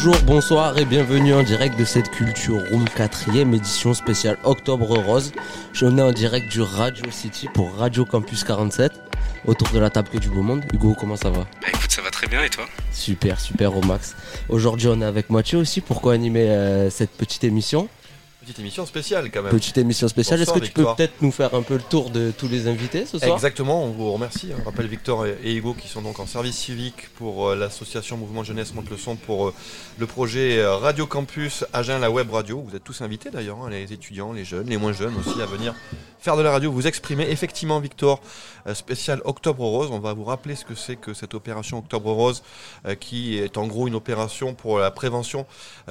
Bonjour, bonsoir et bienvenue en direct de cette Culture Room 4ème édition spéciale Octobre Rose. Je suis en direct du Radio City pour Radio Campus 47 autour de la table que du beau monde. Hugo, comment ça va? Bah écoute, ça va très bien et toi? Super, super au max. Aujourd'hui, on est avec Mathieu aussi. Pourquoi animer euh, cette petite émission? Petite émission spéciale quand même. Petite émission spéciale. Est-ce que tu peux peut-être nous faire un peu le tour de tous les invités ce soir? Exactement, on vous remercie. On rappelle Victor et et Hugo qui sont donc en service civique pour euh, l'association Mouvement Jeunesse Monte le Son pour euh, le projet euh, Radio Campus Agen, la web radio. Vous êtes tous invités d'ailleurs, hein, les étudiants, les jeunes, les moins jeunes aussi, à venir faire de la radio, vous exprimer. Effectivement, Victor, spécial Octobre Rose. On va vous rappeler ce que c'est que cette opération Octobre Rose, qui est en gros une opération pour la prévention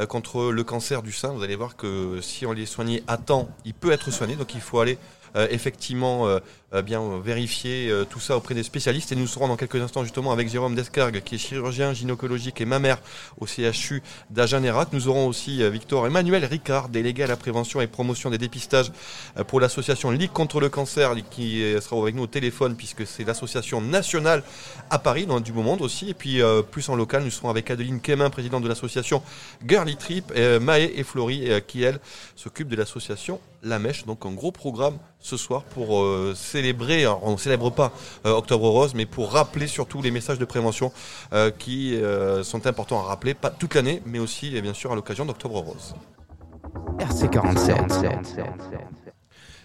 contre le cancer du sein. Vous allez voir que si on les soignait à temps, il peut être soigné. Donc il faut aller euh, effectivement euh, euh, bien euh, vérifier euh, tout ça auprès des spécialistes. Et nous serons dans quelques instants justement avec Jérôme Descargues, qui est chirurgien gynécologique et mammaire au CHU d'Agen-Nérac. Nous aurons aussi Victor Emmanuel Ricard, délégué à la prévention et promotion des dépistages pour l'association Ligue contre le cancer, qui sera avec nous au téléphone puisque c'est l'association nationale à Paris, dans du beau monde aussi. Et puis plus en local, nous serons avec Adeline Quémin, présidente de l'association Girly Trip, et Maë et Florie, qui elle s'occupe de l'association La Mèche. Donc un gros programme ce soir pour euh, célébrer, on ne célèbre pas euh, Octobre Rose, mais pour rappeler surtout les messages de prévention euh, qui euh, sont importants à rappeler, pas toute l'année, mais aussi bien sûr à l'occasion d'Octobre Rose. RC47.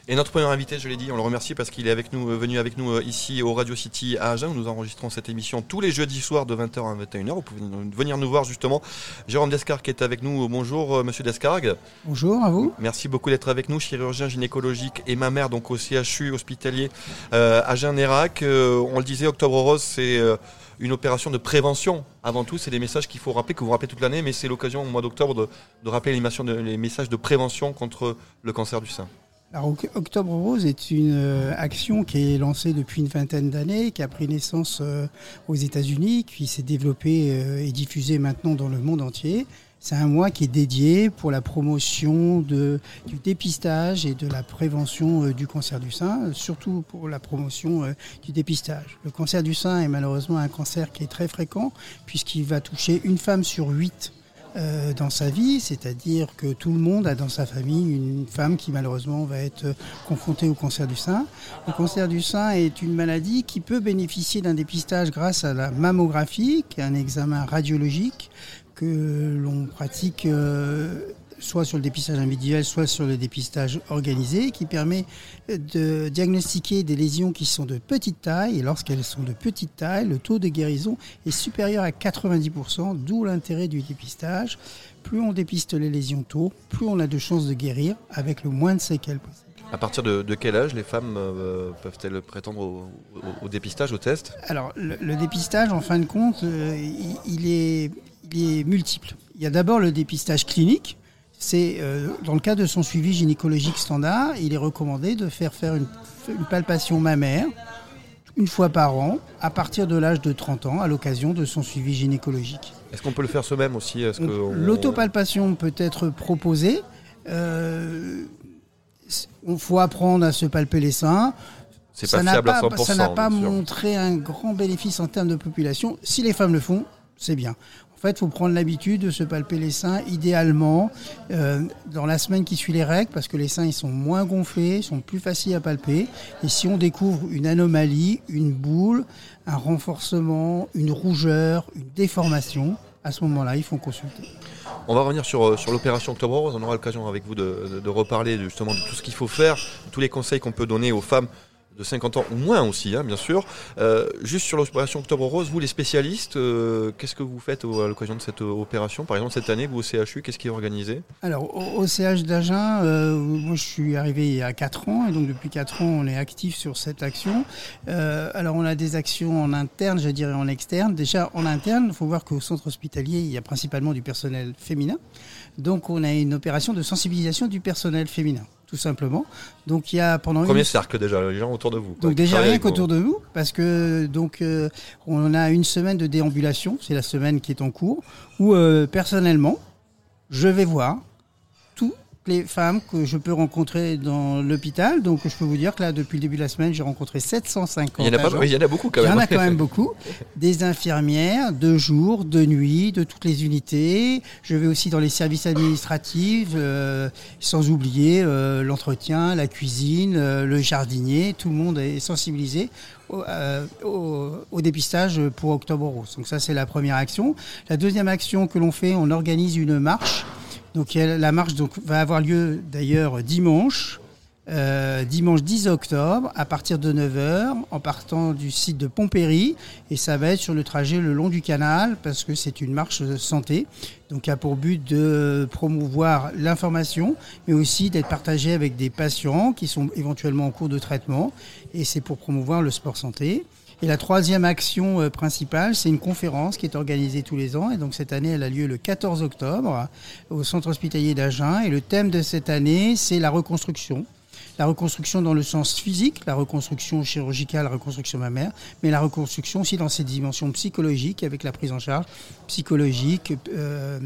Et notre premier invité, je l'ai dit, on le remercie parce qu'il est avec nous, euh, venu avec nous euh, ici au Radio City à Agen. où Nous enregistrons cette émission tous les jeudis soirs de 20h à 21h. Vous pouvez venir nous voir justement. Jérôme Descargues qui est avec nous. Bonjour euh, Monsieur Descargues. Bonjour à vous. Merci beaucoup d'être avec nous, chirurgien gynécologique et ma mère donc au CHU hospitalier euh, Agen-Nérac. Euh, on le disait, Octobre Rose, c'est euh, une opération de prévention. Avant tout, c'est des messages qu'il faut rappeler, que vous rappelez toute l'année, mais c'est l'occasion au mois d'octobre de, de rappeler les messages de prévention contre le cancer du sein. Octobre Rose est une euh, action qui est lancée depuis une vingtaine d'années, qui a pris naissance euh, aux États-Unis, qui s'est développée euh, et diffusée maintenant dans le monde entier. C'est un mois qui est dédié pour la promotion du dépistage et de la prévention du cancer du sein, surtout pour la promotion du dépistage. Le cancer du sein est malheureusement un cancer qui est très fréquent, puisqu'il va toucher une femme sur huit euh, dans sa vie, c'est-à-dire que tout le monde a dans sa famille une femme qui malheureusement va être confrontée au cancer du sein. Le cancer du sein est une maladie qui peut bénéficier d'un dépistage grâce à la mammographie, qui est un examen radiologique que l'on pratique euh, soit sur le dépistage individuel, soit sur le dépistage organisé, qui permet de diagnostiquer des lésions qui sont de petite taille. Et lorsqu'elles sont de petite taille, le taux de guérison est supérieur à 90%, d'où l'intérêt du dépistage. Plus on dépiste les lésions tôt, plus on a de chances de guérir avec le moins de séquelles possible. À partir de, de quel âge les femmes euh, peuvent-elles prétendre au, au- au dépistage, au test? Alors, le, le dépistage, en fin de compte, euh, il, il est, il est multiple. Il y a d'abord le dépistage clinique. C'est euh, dans le cas de son suivi gynécologique standard, il est recommandé de faire faire une, une palpation mammaire une fois par an à partir de l'âge de 30 ans à l'occasion de son suivi gynécologique. Est-ce qu'on peut le faire soi-même aussi on- L'autopalpation peut être proposée. Euh, Il faut apprendre à se palper les seins. c'est Ça pas n'a fiable à pas, 100%. ça n'a pas montré un grand bénéfice en termes de population. Si les femmes le font, c'est bien. Fait, il faut prendre l'habitude de se palper les seins, idéalement euh, dans la semaine qui suit les règles, parce que les seins ils sont moins gonflés, ils sont plus faciles à palper. Et si on découvre une anomalie, une boule, un renforcement, une rougeur, une déformation, à ce moment-là, il faut consulter. On va revenir sur, euh, l'opération Octobre. On aura l'occasion avec vous de, de- reparler justement de tout ce qu'il faut faire, tous les conseils qu'on peut donner aux femmes de 50 ans ou moins aussi, hein, bien sûr. Euh, juste sur l'opération Octobre Rose, vous les spécialistes, euh, qu'est-ce que vous faites à l'occasion de cette euh, opération? Par exemple, cette année, vous au CHU, qu'est-ce qui est organisé? Alors, au, CH d'Agen, moi je suis arrivé il y a 4 ans, et donc depuis 4 ans, on est actif sur cette action. Alors, on a des actions en interne, je dirais en externe. Déjà, en interne, il faut voir qu'au centre hospitalier, il y a principalement du personnel féminin. Donc, on a une opération de sensibilisation du personnel féminin. Tout simplement. Donc il y a pendant Premier une... cercle déjà, les gens autour de vous. Donc déjà rien qu'autour de nous, parce que donc euh, on a une semaine de déambulation, c'est la semaine qui est en cours, où euh, personnellement, je vais voir les femmes que je peux rencontrer dans l'hôpital. Donc je peux vous dire que là, depuis le début de la semaine, j'ai rencontré 750 Il y en a, pas, agents. oui, il y en a beaucoup quand Il y même. en a quand même beaucoup. Des infirmières, de jour, de nuit, de toutes les unités. Je vais aussi dans les services administratifs, euh, sans oublier euh, l'entretien, la cuisine, euh, le jardinier. Tout le monde est sensibilisé au, euh, au- au dépistage pour Octobre Rose. Donc ça, c'est la première action. La deuxième action que l'on fait, on organise une marche. Donc la marche va avoir lieu d'ailleurs dimanche. Euh, dimanche 10 octobre à partir de 9h en partant du site de Pompéry et ça va être sur le trajet le long du canal parce que c'est une marche santé donc a pour but de promouvoir l'information mais aussi d'être partagé avec des patients qui sont éventuellement en cours de traitement et c'est pour promouvoir le sport santé. Et la troisième action euh, principale, c'est une conférence qui est organisée tous les ans. Et donc cette année, elle a lieu le 14 octobre au centre hospitalier d'Agen. Et le thème de cette année, c'est la reconstruction. La reconstruction dans le sens physique, la reconstruction chirurgicale, la reconstruction mammaire, mais la reconstruction aussi dans ses dimensions psychologiques avec la prise en charge psychologique, euh,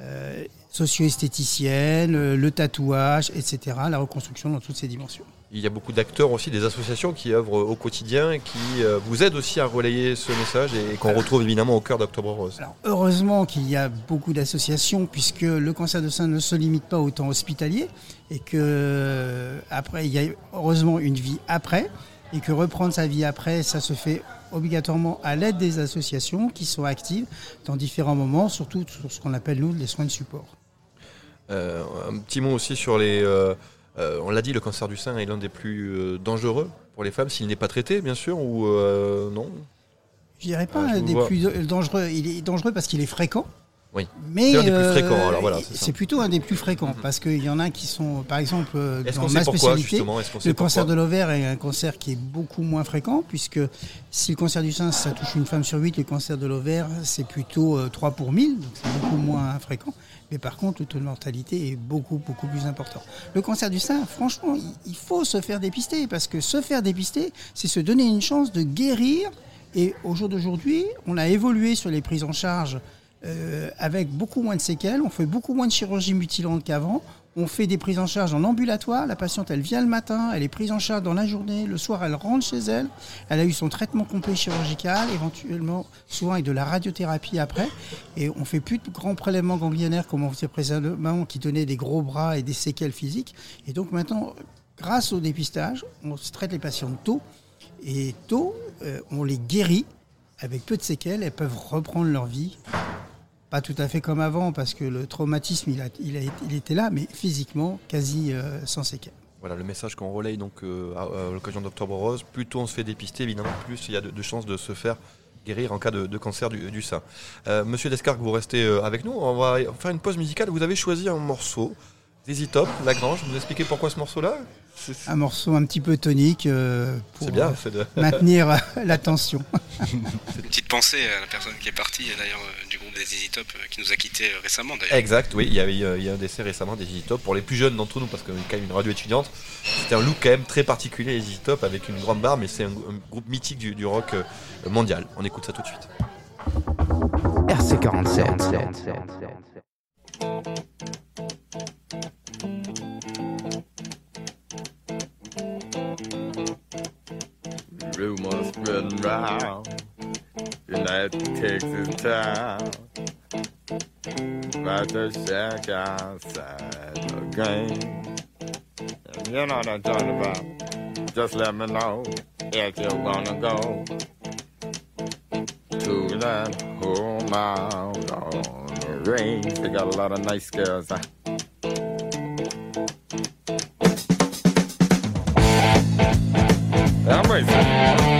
euh, socio-esthéticienne, le tatouage, etc. La reconstruction dans toutes ses dimensions. Il y a beaucoup d'acteurs aussi, des associations qui œuvrent au quotidien qui euh, vous aident aussi à relayer ce message et qu'on retrouve évidemment au cœur d'Octobre Rose. Alors, heureusement qu'il y a beaucoup d'associations puisque le cancer de sein ne se limite pas au temps hospitalier et que euh, après il y a heureusement une vie après et que reprendre sa vie après ça se fait obligatoirement à l'aide des associations qui sont actives dans différents moments, surtout sur ce qu'on appelle nous les soins de support. Euh, un petit mot aussi sur les. euh, euh, on l'a dit, le cancer du sein est l'un des plus euh, dangereux pour les femmes s'il n'est pas traité, bien sûr, ou euh, non Je dirais pas Ah, je des vois. plus dangereux. Il est dangereux parce qu'il est fréquent. Oui. Mais C'est un des plus fréquents, alors voilà, c'est plutôt un des plus fréquents parce qu'il y en a qui sont, par exemple, dans ma spécialité, le cancer de l'ovaire est un cancer qui est beaucoup moins fréquent puisque si le cancer du sein ça touche une femme sur huit, le cancer de l'ovaire c'est plutôt euh, 3 pour 1000, donc c'est beaucoup moins fréquent. Mais par contre, le taux de mortalité est beaucoup, beaucoup plus important. Le cancer du sein, franchement, il- faut se faire dépister parce que se faire dépister, c'est se donner une chance de guérir. Et au jour d'aujourd'hui, on a évolué sur les prises en charge euh, avec beaucoup moins de séquelles. On fait beaucoup moins de chirurgie mutilante qu'avant. On fait des prises en charge en ambulatoire. La patiente, elle vient le matin, elle est prise en charge dans la journée. Le soir, elle rentre chez elle. Elle a eu son traitement complet chirurgical, éventuellement, souvent avec de la radiothérapie après. Et on fait plus de grands prélèvements ganglionnaires comme on faisait précédemment, qui donnaient des gros bras et des séquelles physiques. Et donc maintenant, grâce au dépistage, on traite les patients tôt. Et tôt, euh, on les guérit avec peu de séquelles. Elles peuvent reprendre leur vie pas tout à fait comme avant, parce que le traumatisme, il, a, il, a, il était là, mais physiquement, quasi euh, sans séquelles. Voilà le message qu'on relaye donc euh, à, à l'occasion d'Octobre Rose. Plus tôt on se fait dépister, évidemment, plus il y a de, chances de se faire guérir en cas de, cancer du, sein. Euh, Monsieur Descartes, vous restez avec nous. On va faire une pause musicale. Vous avez choisi un morceau, ZZ Top, Lagrange. Vous expliquez pourquoi ce morceau-là Un morceau un petit peu tonique euh, pour c'est bien. euh, c'est de- maintenir euh, la tension. Une petite pensée à la personne qui est partie, d'ailleurs, euh, du groupe des Easy Top, qui nous a quittés récemment, d'ailleurs. Exact, oui, il y a, eu, il y a un décès récemment des ZZ Top. Pour les plus jeunes d'entre nous, parce qu'on est quand même une radio étudiante, c'était un look quand même très particulier, les ZZ Top, avec une grande barre, mais c'est un, un groupe mythique du, du rock mondial. On écoute ça tout de suite. RC47. Rumors spreading round United Texas town about the shack outside the game. And you know what I'm talking about. Just let me know if you wanna go to that home out on the range. They got a lot of nice girls. Huh? Surprise!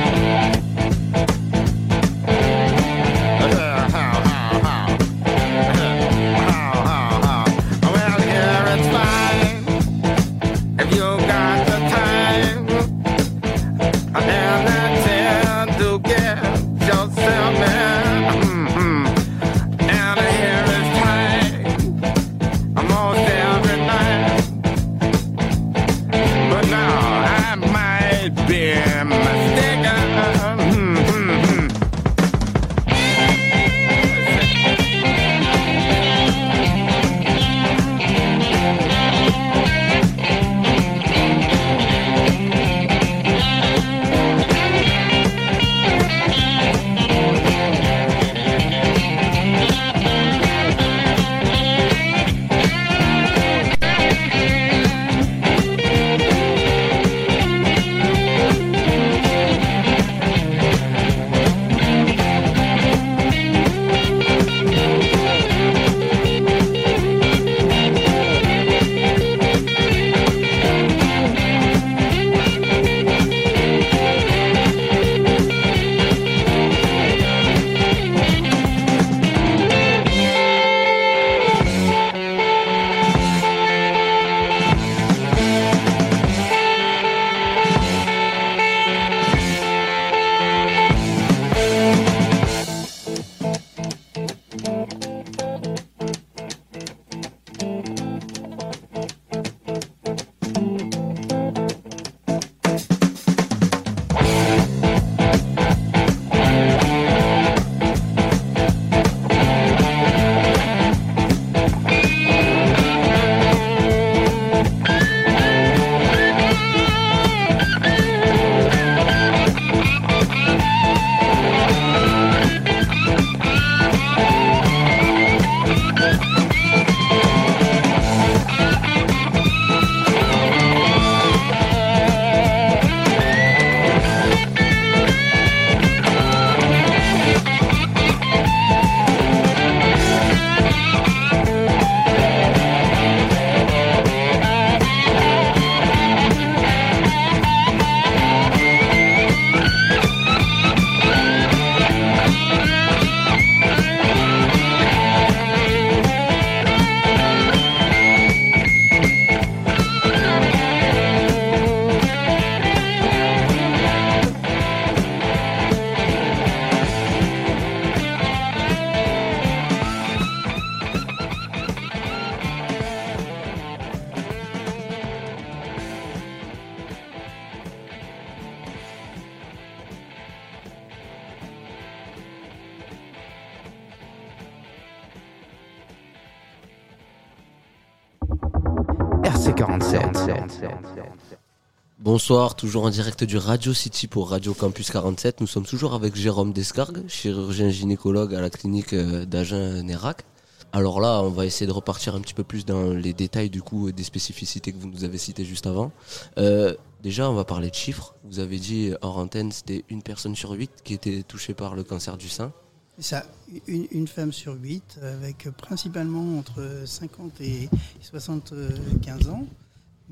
Bonsoir, toujours en direct du Radio City pour Radio Campus 47. Nous sommes toujours avec Jérôme Descargues, chirurgien gynécologue à la clinique euh, d'Agen-Nérac. Alors là, on va essayer de repartir un petit peu plus dans les détails du coup des spécificités que vous nous avez citées juste avant. Euh, déjà, on va parler de chiffres. Vous avez dit hors antenne, c'était une personne sur huit qui était touchée par le cancer du sein. Ça, une femme sur huit, avec principalement entre 50 et 75 ans.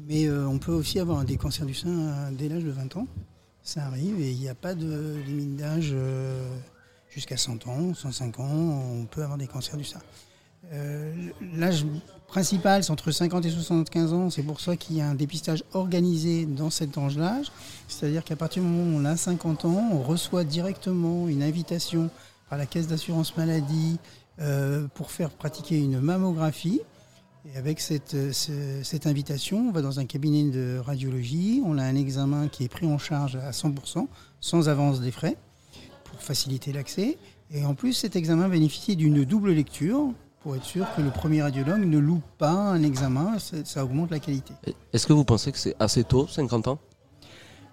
Mais euh, on peut aussi avoir des cancers du sein euh, dès l'âge de 20 ans. Ça arrive et il n'y a pas de limite d'âge euh, jusqu'à 100 ans, 105 ans, on peut avoir des cancers du sein. L'âge principal, c'est entre 50 et 75 ans. C'est pour ça qu'il y a un dépistage organisé dans cet âge d'âge. C'est-à-dire qu'à partir du moment où on a 50 ans, on reçoit directement une invitation par la caisse d'assurance maladie pour faire pratiquer une mammographie. Et avec cette, euh, ce- cette invitation, on va dans un cabinet de radiologie, on a un examen qui est pris en charge à 100%, sans avance des frais, pour faciliter l'accès. Et en plus, cet examen bénéficie d'une double lecture, pour être sûr que le premier radiologue ne loupe pas un examen, ça, ça augmente la qualité. Est-ce que vous pensez que c'est assez tôt, 50 ans?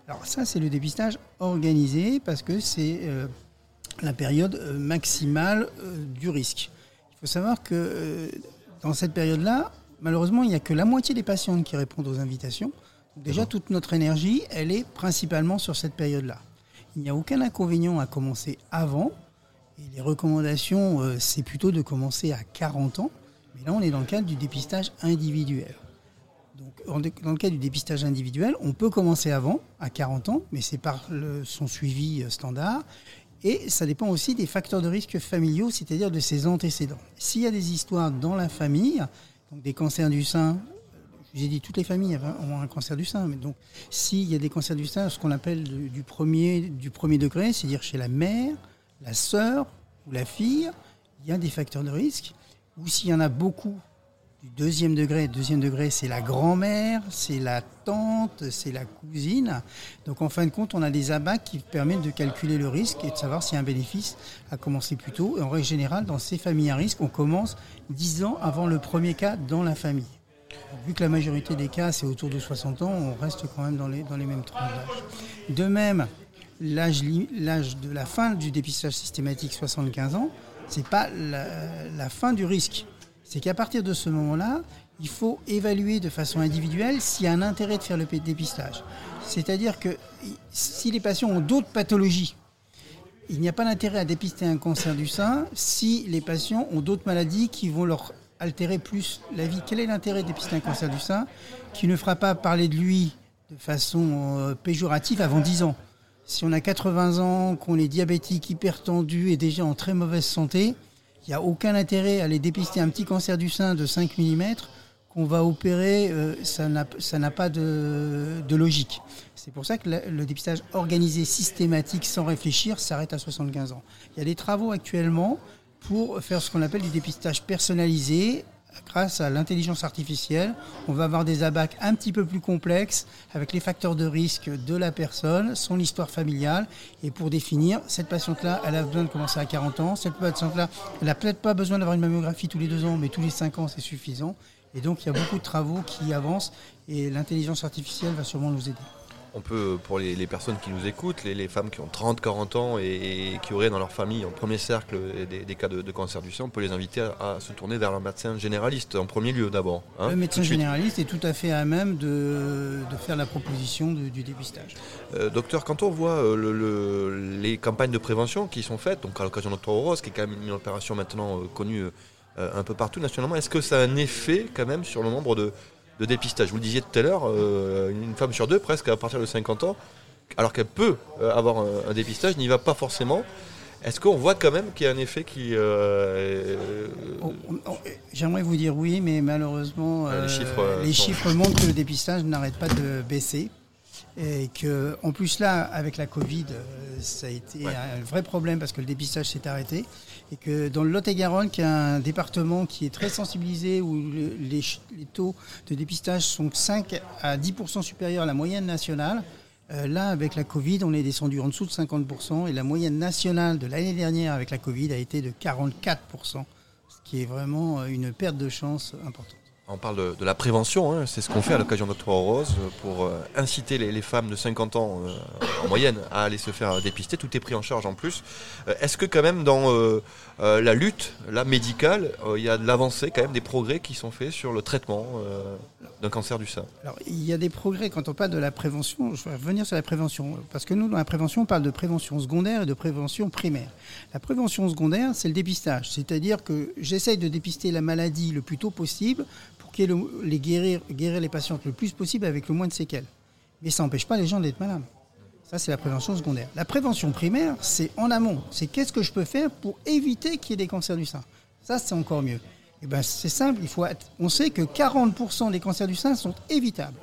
Alors ça, c'est le dépistage organisé, parce que c'est euh, la période euh, maximale euh, du risque. Il faut savoir que euh, dans cette période-là, malheureusement, il n'y a que la moitié des patientes qui répondent aux invitations. Donc déjà, toute notre énergie, elle est principalement sur cette période-là. Il n'y a aucun inconvénient à commencer avant. Et les recommandations, euh, c'est plutôt de commencer à 40 ans. Mais là, on est dans le cadre du dépistage individuel. Donc, dans le cas du dépistage individuel, on peut commencer avant, à 40 ans, mais c'est par le- son suivi euh, standard. Et ça dépend aussi des facteurs de risque familiaux, c'est-à-dire de ses antécédents. S'il y a des histoires dans la famille, donc des cancers du sein, j'ai dit toutes les familles ont un cancer du sein, mais donc s'il y a des cancers du sein, ce qu'on appelle du premier, du premier degré, c'est-à-dire chez la mère, la sœur ou la fille, il y a des facteurs de risque. Ou s'il y en a beaucoup deuxième degré. Deuxième degré, c'est la grand-mère, c'est la tante, c'est la cousine. Donc en fin de compte, on a des abats qui permettent de calculer le risque et de savoir a un bénéfice à commencer plus tôt. Et en règle générale, dans ces familles à risque, on commence 10 ans avant le premier cas dans la famille. Vu que la majorité des cas, c'est autour de 60 ans, on reste quand même dans les, mêmes tranches d'âge. De même, l'âge de la fin du dépistage systématique, 75 ans, c'est pas la fin du risque. C'est qu'à partir de ce moment-là, il faut évaluer de façon individuelle s'il y a un intérêt de faire le dépistage. C'est-à-dire que si les patients ont d'autres pathologies, il n'y a pas d'intérêt à dépister un cancer du sein si les patients ont d'autres maladies qui vont leur altérer plus la vie. Quel est l'intérêt de dépister un cancer du sein qui ne fera pas parler de lui de façon euh, péjorative avant 10 ans? Si on a 80 ans, qu'on est diabétique, hypertendu et déjà en très mauvaise santé, il n'y a aucun intérêt à aller dépister un petit cancer du sein de 5 mm qu'on va opérer, euh, ça n'a pas de, de logique. C'est pour ça que le, le dépistage organisé, systématique, sans réfléchir, s'arrête à 75 ans. Il y a des travaux actuellement pour faire ce qu'on appelle du dépistage personnalisé. Grâce à l'intelligence artificielle, on va avoir des abacs un petit peu plus complexes avec les facteurs de risque de la personne, son histoire familiale, et pour définir, cette patiente-là, elle a besoin de commencer à 40 ans, cette patiente-là, elle n'a peut-être pas besoin d'avoir une mammographie tous les deux ans, mais tous les 5 ans, c'est suffisant. Et donc, il y a beaucoup de travaux qui avancent, et l'intelligence artificielle va sûrement nous aider. On peut, pour les, les personnes qui nous écoutent, les, les femmes qui ont 30, 40 ans et, et qui auraient dans leur famille, en premier cercle, des, des cas de, de cancer du sein, on peut les inviter à, à se tourner vers un médecin généraliste en premier lieu d'abord. hein, le médecin de généraliste est tout à fait à même de, de faire la proposition de- du dépistage. Euh, docteur, quand on voit euh, le- le- les campagnes de prévention qui sont faites, donc à l'occasion d'Octobre Rose, qui est quand même une opération maintenant euh, connue euh, un peu partout nationalement, est-ce que ça a un effet quand même sur le nombre de, de dépistages Vous le disiez tout à l'heure, euh, une femme sur deux, presque à partir de 50 ans, alors qu'elle peut euh, avoir un, un dépistage, n'y va pas forcément. Est-ce qu'on voit quand même qu'il y a un effet qui... euh, J'aimerais vous dire oui, mais malheureusement, les chiffres, euh, les sont- chiffres montrent que le dépistage n'arrête pas de baisser. Et que, en plus là, avec la Covid, ça a été Ouais. un vrai problème parce que le dépistage s'est arrêté. Et que dans le Lot-et-Garonne, qui est un département qui est très sensibilisé, où les taux de dépistage sont 5 à 10% supérieurs à la moyenne nationale, euh, là, avec la Covid, on est descendu en dessous de 50%. Et la moyenne nationale de l'année dernière avec la Covid a été de 44%, ce qui est vraiment euh, une perte de chance importante. On parle de, la prévention, hein, c'est ce qu'on fait à l'occasion d'Octobre Rose euh, pour euh, inciter les, femmes de 50 ans euh, en moyenne à aller se faire dépister. Tout est pris en charge en plus. Est-ce que quand même dans la lutte, la médicale, il y a de l'avancée, quand même des progrès qui sont faits sur le traitement d'un cancer du sein? Alors, il y a des progrès quand on parle de la prévention. Je vais revenir sur la prévention. Parce que nous, dans la prévention, on parle de prévention secondaire et de prévention primaire. La prévention secondaire, c'est le dépistage. C'est-à-dire que j'essaye de dépister la maladie le plus tôt possible le- les guérir, guérir les patientes le plus possible avec le moins de séquelles. Mais ça n'empêche pas les gens d'être malades. Ça, c'est la prévention secondaire. La prévention primaire, c'est en amont. C'est qu'est-ce que je peux faire pour éviter qu'il y ait des cancers du sein. Ça, c'est encore mieux. Eh ben, c'est simple. Il faut être- On sait que 40% des cancers du sein sont évitables.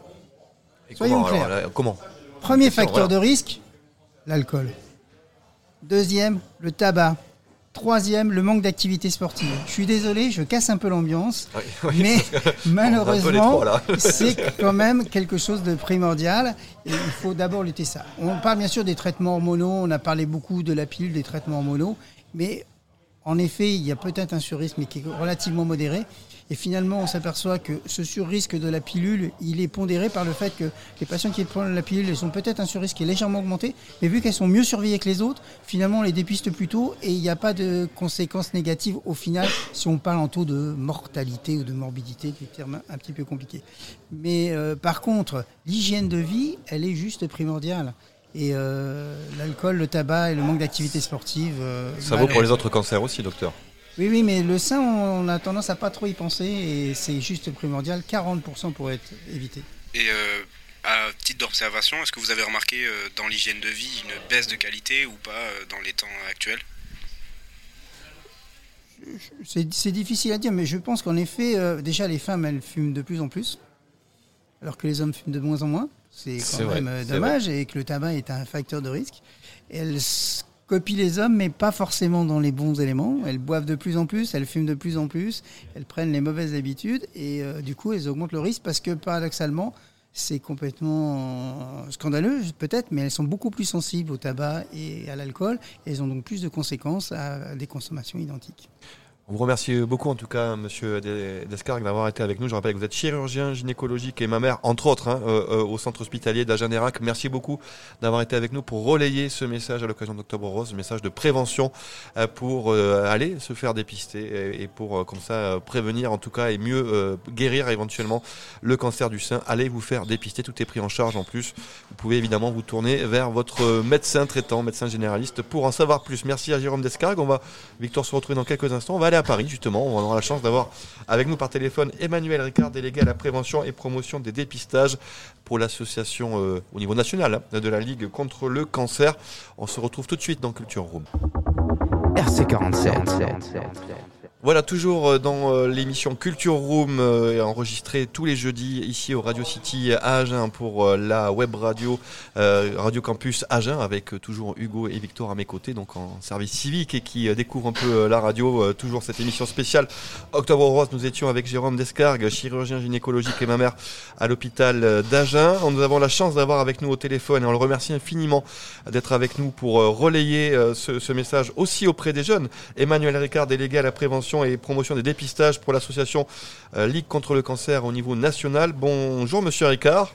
Et Soyons alors, clairs. là, comment Premier facteur voilà. de risque, l'alcool. Deuxième, le tabac. Troisième, le manque d'activité sportive. Je suis désolé, je casse un peu l'ambiance, Oui, oui, mais malheureusement, c'est quand même quelque chose de primordial et il faut d'abord lutter ça. On parle bien sûr des traitements hormonaux, on a parlé beaucoup de la pilule, des traitements hormonaux, mais en effet, il y a peut-être un surrisque, mais qui est relativement modéré. Et finalement, on s'aperçoit que ce surrisque de la pilule, il est pondéré par le fait que les patients qui prennent la pilule, elles ont peut-être un surrisque qui est légèrement augmenté, mais vu qu'elles sont mieux surveillées que les autres, finalement, on les dépiste plus tôt et il n'y a pas de conséquences négatives au final si on parle en taux de mortalité ou de morbidité, des termes un petit peu compliqués. Mais euh, par contre, l'hygiène de vie, elle est juste primordiale. Et euh, l'alcool, le tabac et le manque d'activité sportive. euh, Ça vaut pour les autres cancers aussi, docteur. Oui, oui, mais le sein, on a tendance à pas trop y penser et c'est juste primordial. 40% pour être évité. Et euh, à titre d'observation, est-ce que vous avez remarqué euh, dans l'hygiène de vie une baisse de qualité ou pas euh, dans les temps actuels? C'est difficile à dire, mais je pense qu'en effet, euh, déjà les femmes, elles fument de plus en plus, alors que les hommes fument de moins en moins. C'est quand même dommage et que le tabac est un facteur de risque. Elles copient les hommes, mais pas forcément dans les bons éléments. Elles boivent de plus en plus, elles fument de plus en plus, elles prennent les mauvaises habitudes et euh, du coup, elles augmentent le risque parce que paradoxalement, c'est complètement scandaleux peut-être, mais elles sont beaucoup plus sensibles au tabac et à l'alcool et elles ont donc plus de conséquences à des consommations identiques. On vous remercie beaucoup en tout cas, Monsieur Des- Descargues, d'avoir été avec nous. Je rappelle que vous êtes chirurgien gynécologique et ma mère, entre autres, hein, euh, euh, au centre hospitalier d'Agen-Nérac. Merci beaucoup d'avoir été avec nous pour relayer ce message à l'occasion d'Octobre Rose, message de prévention euh, pour euh, aller se faire dépister et, et pour euh, comme ça prévenir en tout cas et mieux guérir éventuellement le cancer du sein. Allez vous faire dépister, tout est pris en charge en plus. Vous pouvez évidemment vous tourner vers votre médecin traitant, médecin généraliste pour en savoir plus. Merci à Jérôme Descargues. On va Victor se retrouver dans quelques instants. À Paris justement. On aura la chance d'avoir avec nous par téléphone Emmanuel Ricard, délégué à la prévention et promotion des dépistages pour l'association euh, au niveau national hein, de la Ligue contre le cancer. On se retrouve tout de suite dans Culture Room. RC47. Voilà, toujours euh, dans euh, l'émission Culture Room, euh, enregistrée tous les jeudis ici au Radio City à Agen pour la web radio Radio Campus Agen avec toujours Hugo et Victor à mes côtés, donc en service civique et qui découvrent un peu la radio. toujours cette émission spéciale Octobre Rose. Nous étions avec Jérôme Descargues, chirurgien gynécologique et mammaire à l'hôpital d'Agen. Nous avons la chance d'avoir avec nous au téléphone et on le remercie infiniment d'être avec nous pour relayer ce, ce message aussi auprès des jeunes. Emmanuel Ricard, délégué à la prévention et promotion des dépistages pour l'association euh, Ligue contre le cancer au niveau national. Bonjour Monsieur Ricard,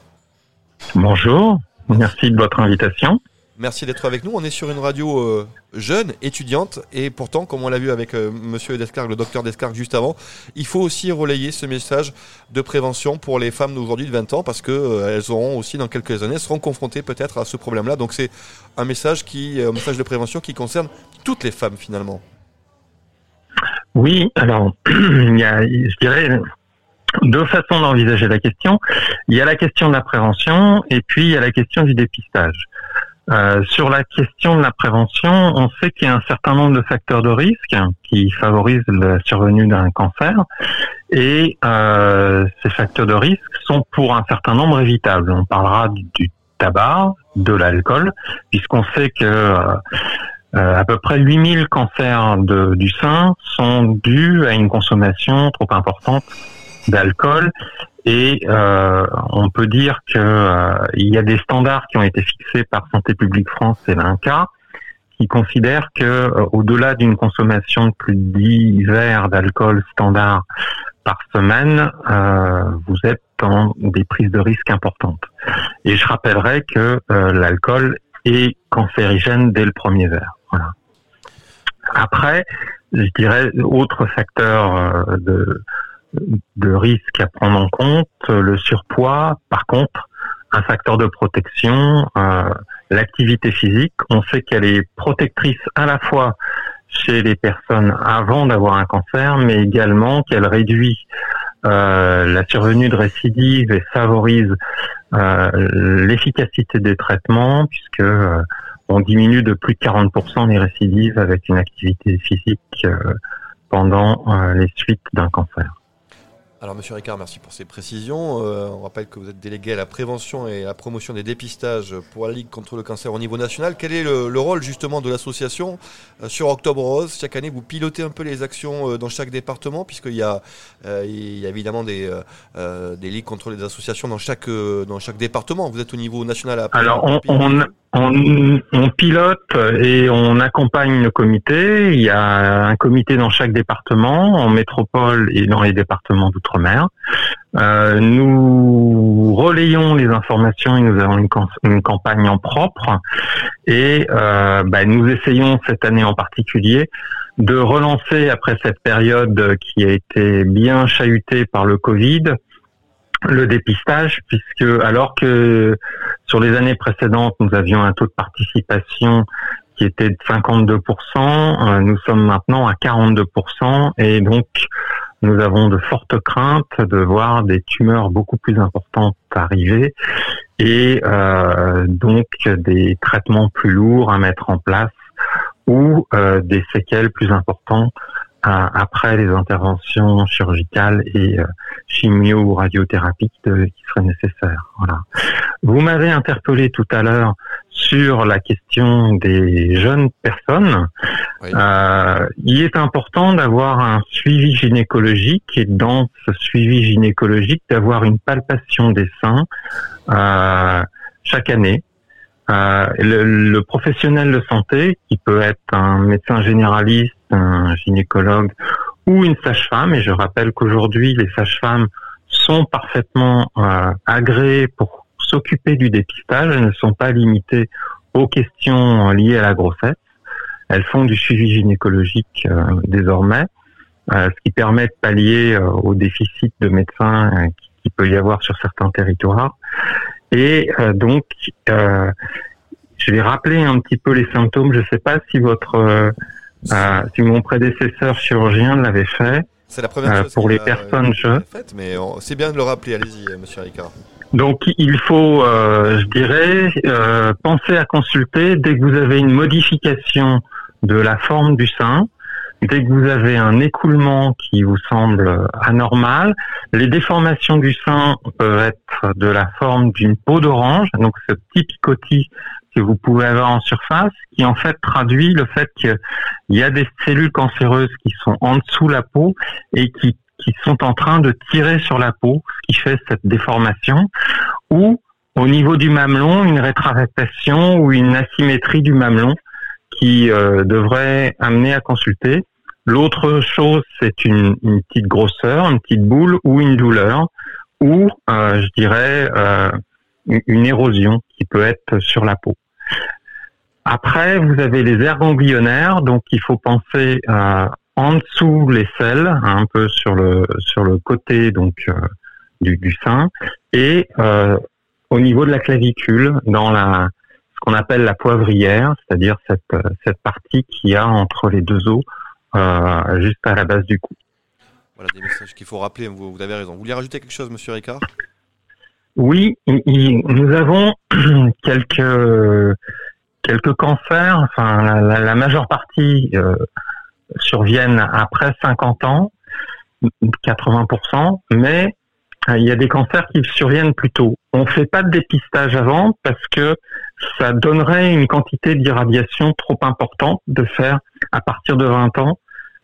Bonjour, merci de votre invitation. merci d'être avec nous. On est sur une radio euh, jeune, étudiante, et pourtant, comme on l'a vu avec euh, Monsieur Descargues, le docteur Descargues juste avant, il faut aussi relayer ce message de prévention pour les femmes d'aujourd'hui de 20 ans, parce que euh, elles auront aussi dans quelques années seront confrontées peut-être à ce problème-là. Donc c'est un message qui, un message de prévention qui concerne toutes les femmes finalement. Oui, alors, il y a, je dirais, deux façons d'envisager la question. Il y a la question de la prévention et puis il y a la question du dépistage. Euh, sur la question de la prévention, on sait qu'il y a un certain nombre de facteurs de risque qui favorisent la survenue d'un cancer et euh, ces facteurs de risque sont pour un certain nombre évitables. On parlera du, tabac, de l'alcool, puisqu'on sait que euh, à peu près 8000 cancers du sein sont dus à une consommation trop importante d'alcool et euh, on peut dire que euh, y a des standards qui ont été fixés par Santé publique France et l'INCA qui considèrent que euh, au-delà d'une consommation de plus de 10 verres d'alcool standard par semaine, euh, vous êtes dans des prises de risque importantes. Et je rappellerai que euh, l'alcool est cancérigène dès le premier verre. Après, je dirais autre facteur euh, de, risque à prendre en compte, le surpoids. Par contre, un facteur de protection, euh, l'activité physique. On sait qu'elle est protectrice à la fois chez les personnes avant d'avoir un cancer, mais également qu'elle réduit euh, la survenue de récidives et favorise euh, l'efficacité des traitements, puisque euh, on diminue de plus de 40% les récidives avec une activité physique euh, pendant euh, les suites d'un cancer. Alors, Monsieur Ricard, merci pour ces précisions. Euh, on rappelle que vous êtes délégué à la prévention et à la promotion des dépistages pour la Ligue contre le cancer au niveau national. Quel est le, le rôle justement de l'association euh, sur Octobre Rose? Chaque année, vous pilotez un peu les actions euh, dans chaque département, puisqu'il y, a, évidemment des, des ligues contre les associations dans chaque, dans chaque département. Vous êtes au niveau national Alors, on, pilote et on accompagne le comité. Il y a un comité dans chaque département, en métropole et dans les départements Euh, nous relayons les informations et nous avons une campagne en propre. Et euh, bah, nous essayons cette année en particulier de relancer après cette période qui a été bien chahutée par le Covid le dépistage puisque alors que sur les années précédentes nous avions un taux de participation qui était de 52%, euh, nous sommes maintenant à 42% et donc nous avons de fortes craintes de voir des tumeurs beaucoup plus importantes arriver et euh, donc des traitements plus lourds à mettre en place ou euh, des séquelles plus importantes après les interventions chirurgicales et euh, chimio ou radiothérapie qui, seraient nécessaires. Voilà. Vous m'avez interpellé tout à l'heure sur la question des jeunes personnes. Oui. Euh, il est important d'avoir un suivi gynécologique et dans ce suivi gynécologique d'avoir une palpation des seins euh, chaque année. Euh, le, le professionnel de santé, qui peut être un médecin généraliste, un gynécologue ou une sage-femme, et je rappelle qu'aujourd'hui les sages-femmes sont parfaitement euh, agréées pour s'occuper du dépistage, elles ne sont pas limitées aux questions liées à la grossesse. Elles font du suivi gynécologique euh, désormais, ce qui permet de pallier au déficit de médecins qui, qui peut y avoir sur certains territoires. Et euh, donc, euh, je vais rappeler un petit peu les symptômes. Je ne sais pas si votre, euh, euh, si mon prédécesseur chirurgien l'avait fait. C'est la première Euh, chose pour les a, personnes jeunes. faite, mais c'est bien de le rappeler. Allez-y, Monsieur Ricard. Donc, il faut, euh, je dirais, euh, penser à consulter dès que vous avez une modification de la forme du sein, dès que vous avez un écoulement qui vous semble anormal. Les déformations du sein peuvent être de la forme d'une peau d'orange, donc ce petit picotis que vous pouvez avoir en surface, qui en fait traduit le fait qu'il y a des cellules cancéreuses qui sont en dessous la peau et qui qui sont en train de tirer sur la peau, ce qui fait cette déformation, ou au niveau du mamelon, une rétractation ou une asymétrie du mamelon qui euh, devrait amener à consulter. L'autre chose, c'est une, petite grosseur, une petite boule ou une douleur, ou euh, je dirais euh, une- érosion qui peut être sur la peau. Après, vous avez les aires ganglionnaires, donc il faut penser en dessous les selles, un peu sur le sur le côté donc du, sein, et au niveau de la clavicule, dans la ce qu'on appelle la poivrière, c'est-à-dire cette euh, cette partie qu'il y a entre les deux os, euh, juste à la base du cou. Voilà des messages qu'il faut rappeler. Vous, vous avez raison. Vous voulez rajouter quelque chose, Monsieur Ricard? Oui, il- il- nous avons quelques quelques cancers. Enfin, la, la- la majeure partie euh, surviennent après 50 ans, 80%, mais il y a des cancers qui surviennent plus tôt. On fait pas de dépistage avant parce que ça donnerait une quantité d'irradiation trop importante de faire à partir de 20 ans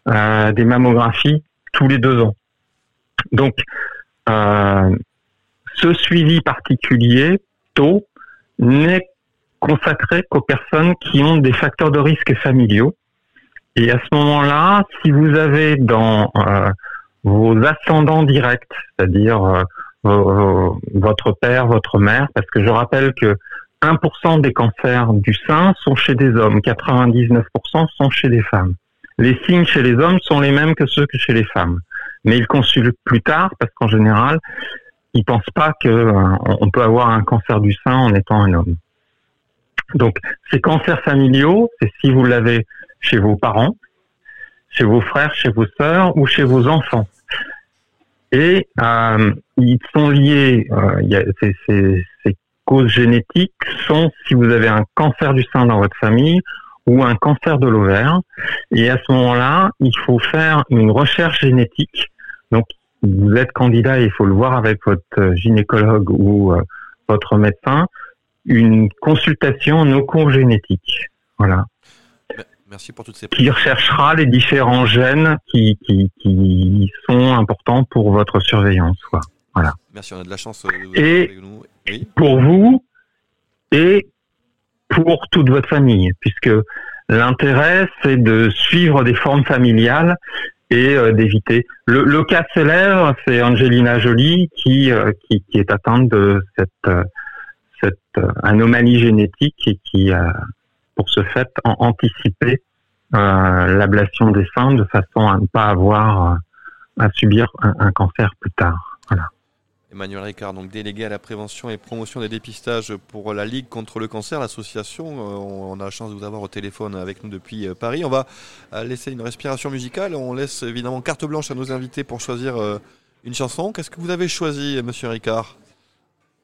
euh, des mammographies tous les deux ans. Donc, euh, ce suivi particulier tôt n'est consacré qu'aux personnes qui ont des facteurs de risque familiaux. Et à ce moment-là, si vous avez dans euh, vos ascendants directs, c'est-à-dire euh, votre père, votre mère, parce que je rappelle que 1% des cancers du sein sont chez des hommes, 99% sont chez des femmes. Les signes chez les hommes sont les mêmes que ceux que chez les femmes, mais ils consultent plus tard parce qu'en général, ils pensent pas que euh, peut avoir un cancer du sein en étant un homme. Donc, ces cancers familiaux, c'est si vous l'avez chez vos parents, chez vos frères, chez vos sœurs ou chez vos enfants. Et euh, ils sont liés, euh, ces, ces, ces, causes génétiques sont si vous avez un cancer du sein dans votre famille ou un cancer de l'ovaire. Et à ce moment-là, il faut faire une recherche génétique. Donc, vous êtes candidat il faut le voir avec votre gynécologue ou euh, votre médecin, une consultation no génétique. Voilà. Merci pour toutes ces Qui recherchera les différents gènes qui, qui, qui sont importants pour votre surveillance. Voilà. Merci, on a de la chance. De et avec nous. Oui. pour vous et pour toute votre famille, puisque l'intérêt, c'est de suivre des formes familiales et euh, d'éviter. Le, le, cas célèbre, c'est Angelina Jolie qui, euh, qui, qui, est atteinte de cette, euh, cette anomalie génétique et qui pour ce fait anticiper euh, l'ablation des seins de façon à ne pas avoir à subir un, cancer plus tard. Emmanuel Ricard, donc délégué à la prévention et promotion des dépistages pour la Ligue contre le cancer, l'association. On a la chance de vous avoir au téléphone avec nous depuis Paris. On va laisser une respiration musicale. On laisse évidemment carte blanche à nos invités pour choisir une chanson. Qu'est-ce que vous avez choisi, Monsieur Ricard?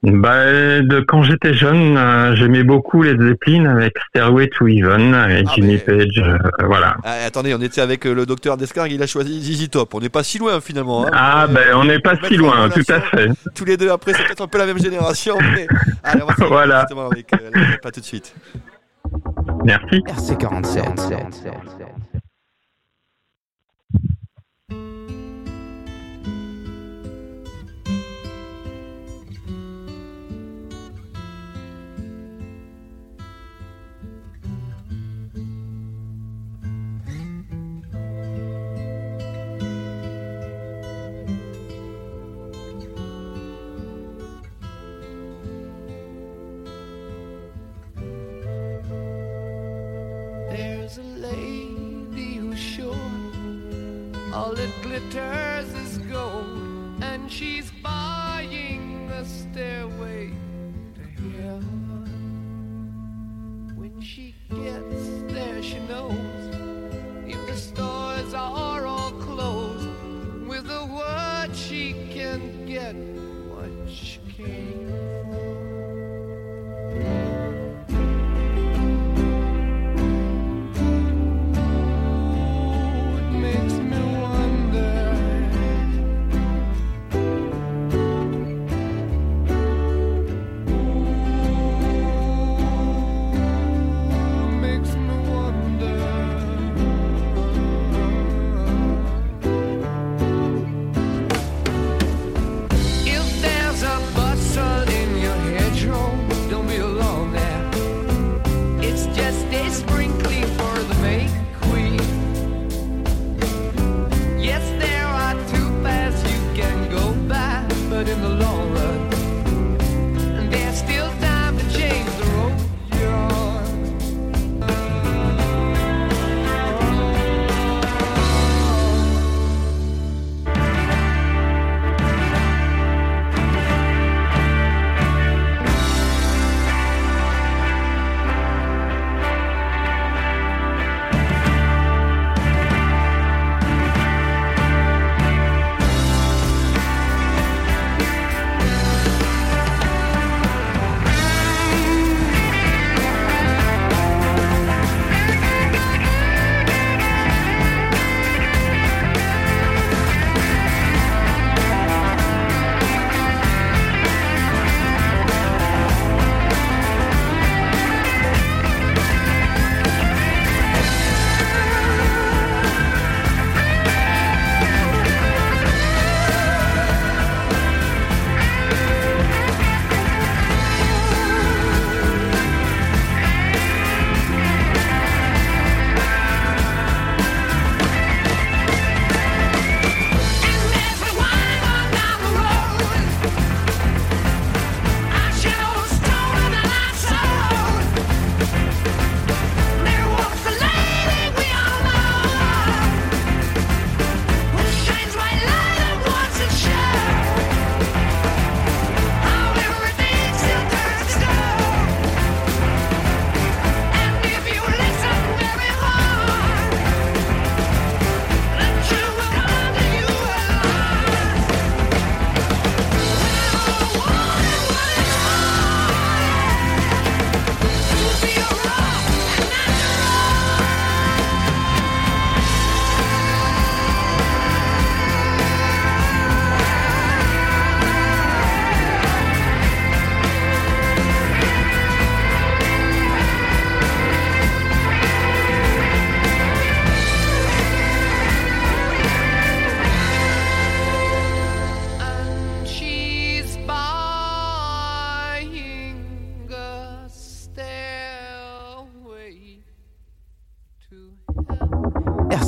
Bah, de quand j'étais jeune, euh, j'aimais beaucoup les Zeppelin avec Stairway to Heaven et ah, Jimmy Page, euh, voilà. Ah, attendez, on était avec euh, le docteur Descargues, il a choisi ZZ Top. On n'est pas si loin finalement. Hein. Ah ben, on n'est pas si loin, tout à fait. Tous les deux après, c'est peut-être un peu la même génération, mais allez, on va voilà. avec pas tout de suite. Merci. RC47. All it glitters is gold, and she's buying the stairway to heaven. When she gets there, she knows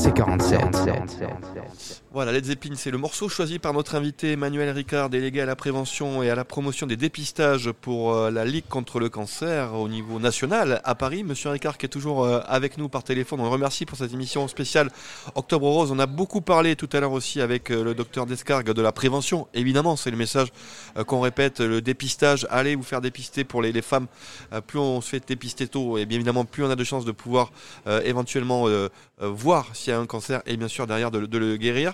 RC47. Voilà, Led Zeppelin, c'est le morceau choisi par notre invité Emmanuel Ricard, délégué à la prévention et à la promotion des dépistages pour euh, la Ligue contre le cancer au niveau national à Paris. Monsieur Ricard qui est toujours euh, avec nous par téléphone, on le remercie pour cette émission spéciale Octobre Rose. On a beaucoup parlé tout à l'heure aussi avec euh, le docteur Descargues de la prévention. Évidemment, c'est le message qu'on répète, le dépistage, allez vous faire dépister pour les, femmes. Plus on se fait dépister tôt, et bien évidemment, plus on a de chances de pouvoir éventuellement voir si un cancer et bien sûr derrière de, le- guérir.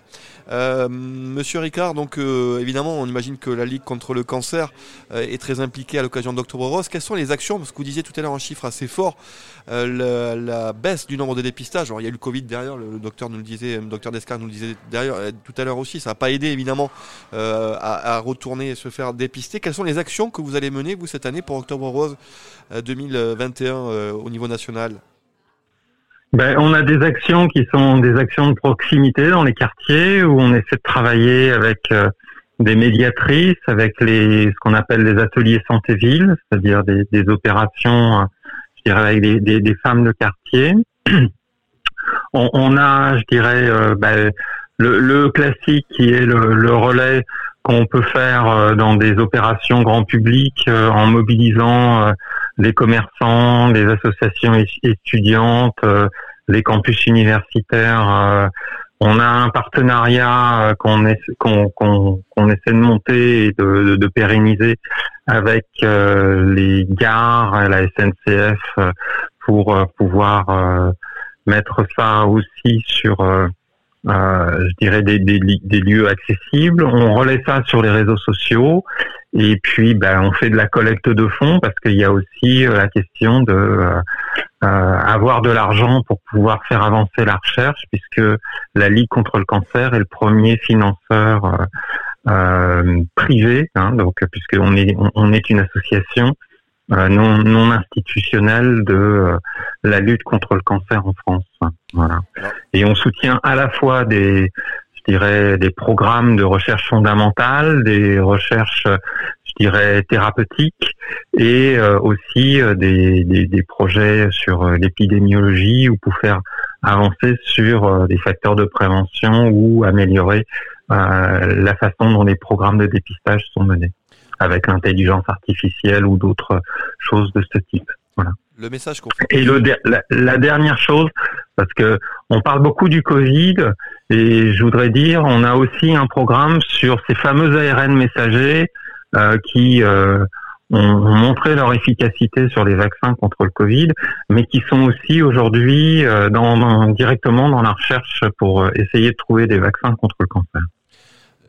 Euh, Monsieur Ricard, donc euh, évidemment, on imagine que la Ligue contre le cancer euh, est très impliquée à l'occasion d'Octobre Rose. Quelles sont les actions? Parce que vous disiez tout à l'heure un chiffre assez fort, la, baisse du nombre de dépistages. Alors il y a eu le Covid derrière, le, docteur nous le disait, le docteur Descartes nous le disait derrière tout à l'heure aussi. Ça n'a pas aidé évidemment à, retourner et se faire dépister. Quelles sont les actions que vous allez mener vous cette année pour Octobre Rose euh, 2021 euh, au niveau national? Ben, on a des actions qui sont des actions de proximité dans les quartiers où on essaie de travailler avec euh, des médiatrices, avec les ce qu'on appelle les ateliers santé ville, c'est-à-dire des, opérations, euh, je dirais avec des, femmes de quartier. On, a, je dirais, euh, ben, le, classique qui est le relais qu'on peut faire euh, dans des opérations grand public euh, en mobilisant euh, les commerçants, les associations étudiantes, euh, les campus universitaires. euh, on a un partenariat euh, qu'on essa- qu'on qu'on qu'on essaie de monter et de, de, de pérenniser avec euh, les gares, la SNCF, euh, pour euh, pouvoir euh, mettre ça aussi sur, euh, euh, je dirais, des, des, des lieux accessibles. On relaie ça sur les réseaux sociaux. Et puis, ben, on fait de la collecte de fonds parce qu'il y a aussi euh, la question de euh, euh, avoir de l'argent pour pouvoir faire avancer la recherche, puisque la Ligue contre le cancer est le premier financeur euh, euh, privé, hein, donc puisqu'on est on, est une association euh, non non institutionnelle de euh, la lutte contre le cancer en France. Voilà. Et on soutient à la fois des je dirais des programmes de recherche fondamentale, des recherches je dirais thérapeutiques et euh, aussi euh, des, des, des projets sur euh, l'épidémiologie ou pour faire avancer sur euh, des facteurs de prévention ou améliorer euh, la façon dont les programmes de dépistage sont menés avec l'intelligence artificielle ou d'autres choses de ce type. Voilà. Le message qu'on Et le, la, la dernière chose, parce que on parle beaucoup du Covid, et je voudrais dire, on a aussi un programme sur ces fameux ARN messagers euh, qui euh, ont, ont montré leur efficacité sur les vaccins contre le Covid, mais qui sont aussi aujourd'hui euh, dans, dans- directement dans la recherche pour euh, essayer de trouver des vaccins contre le cancer.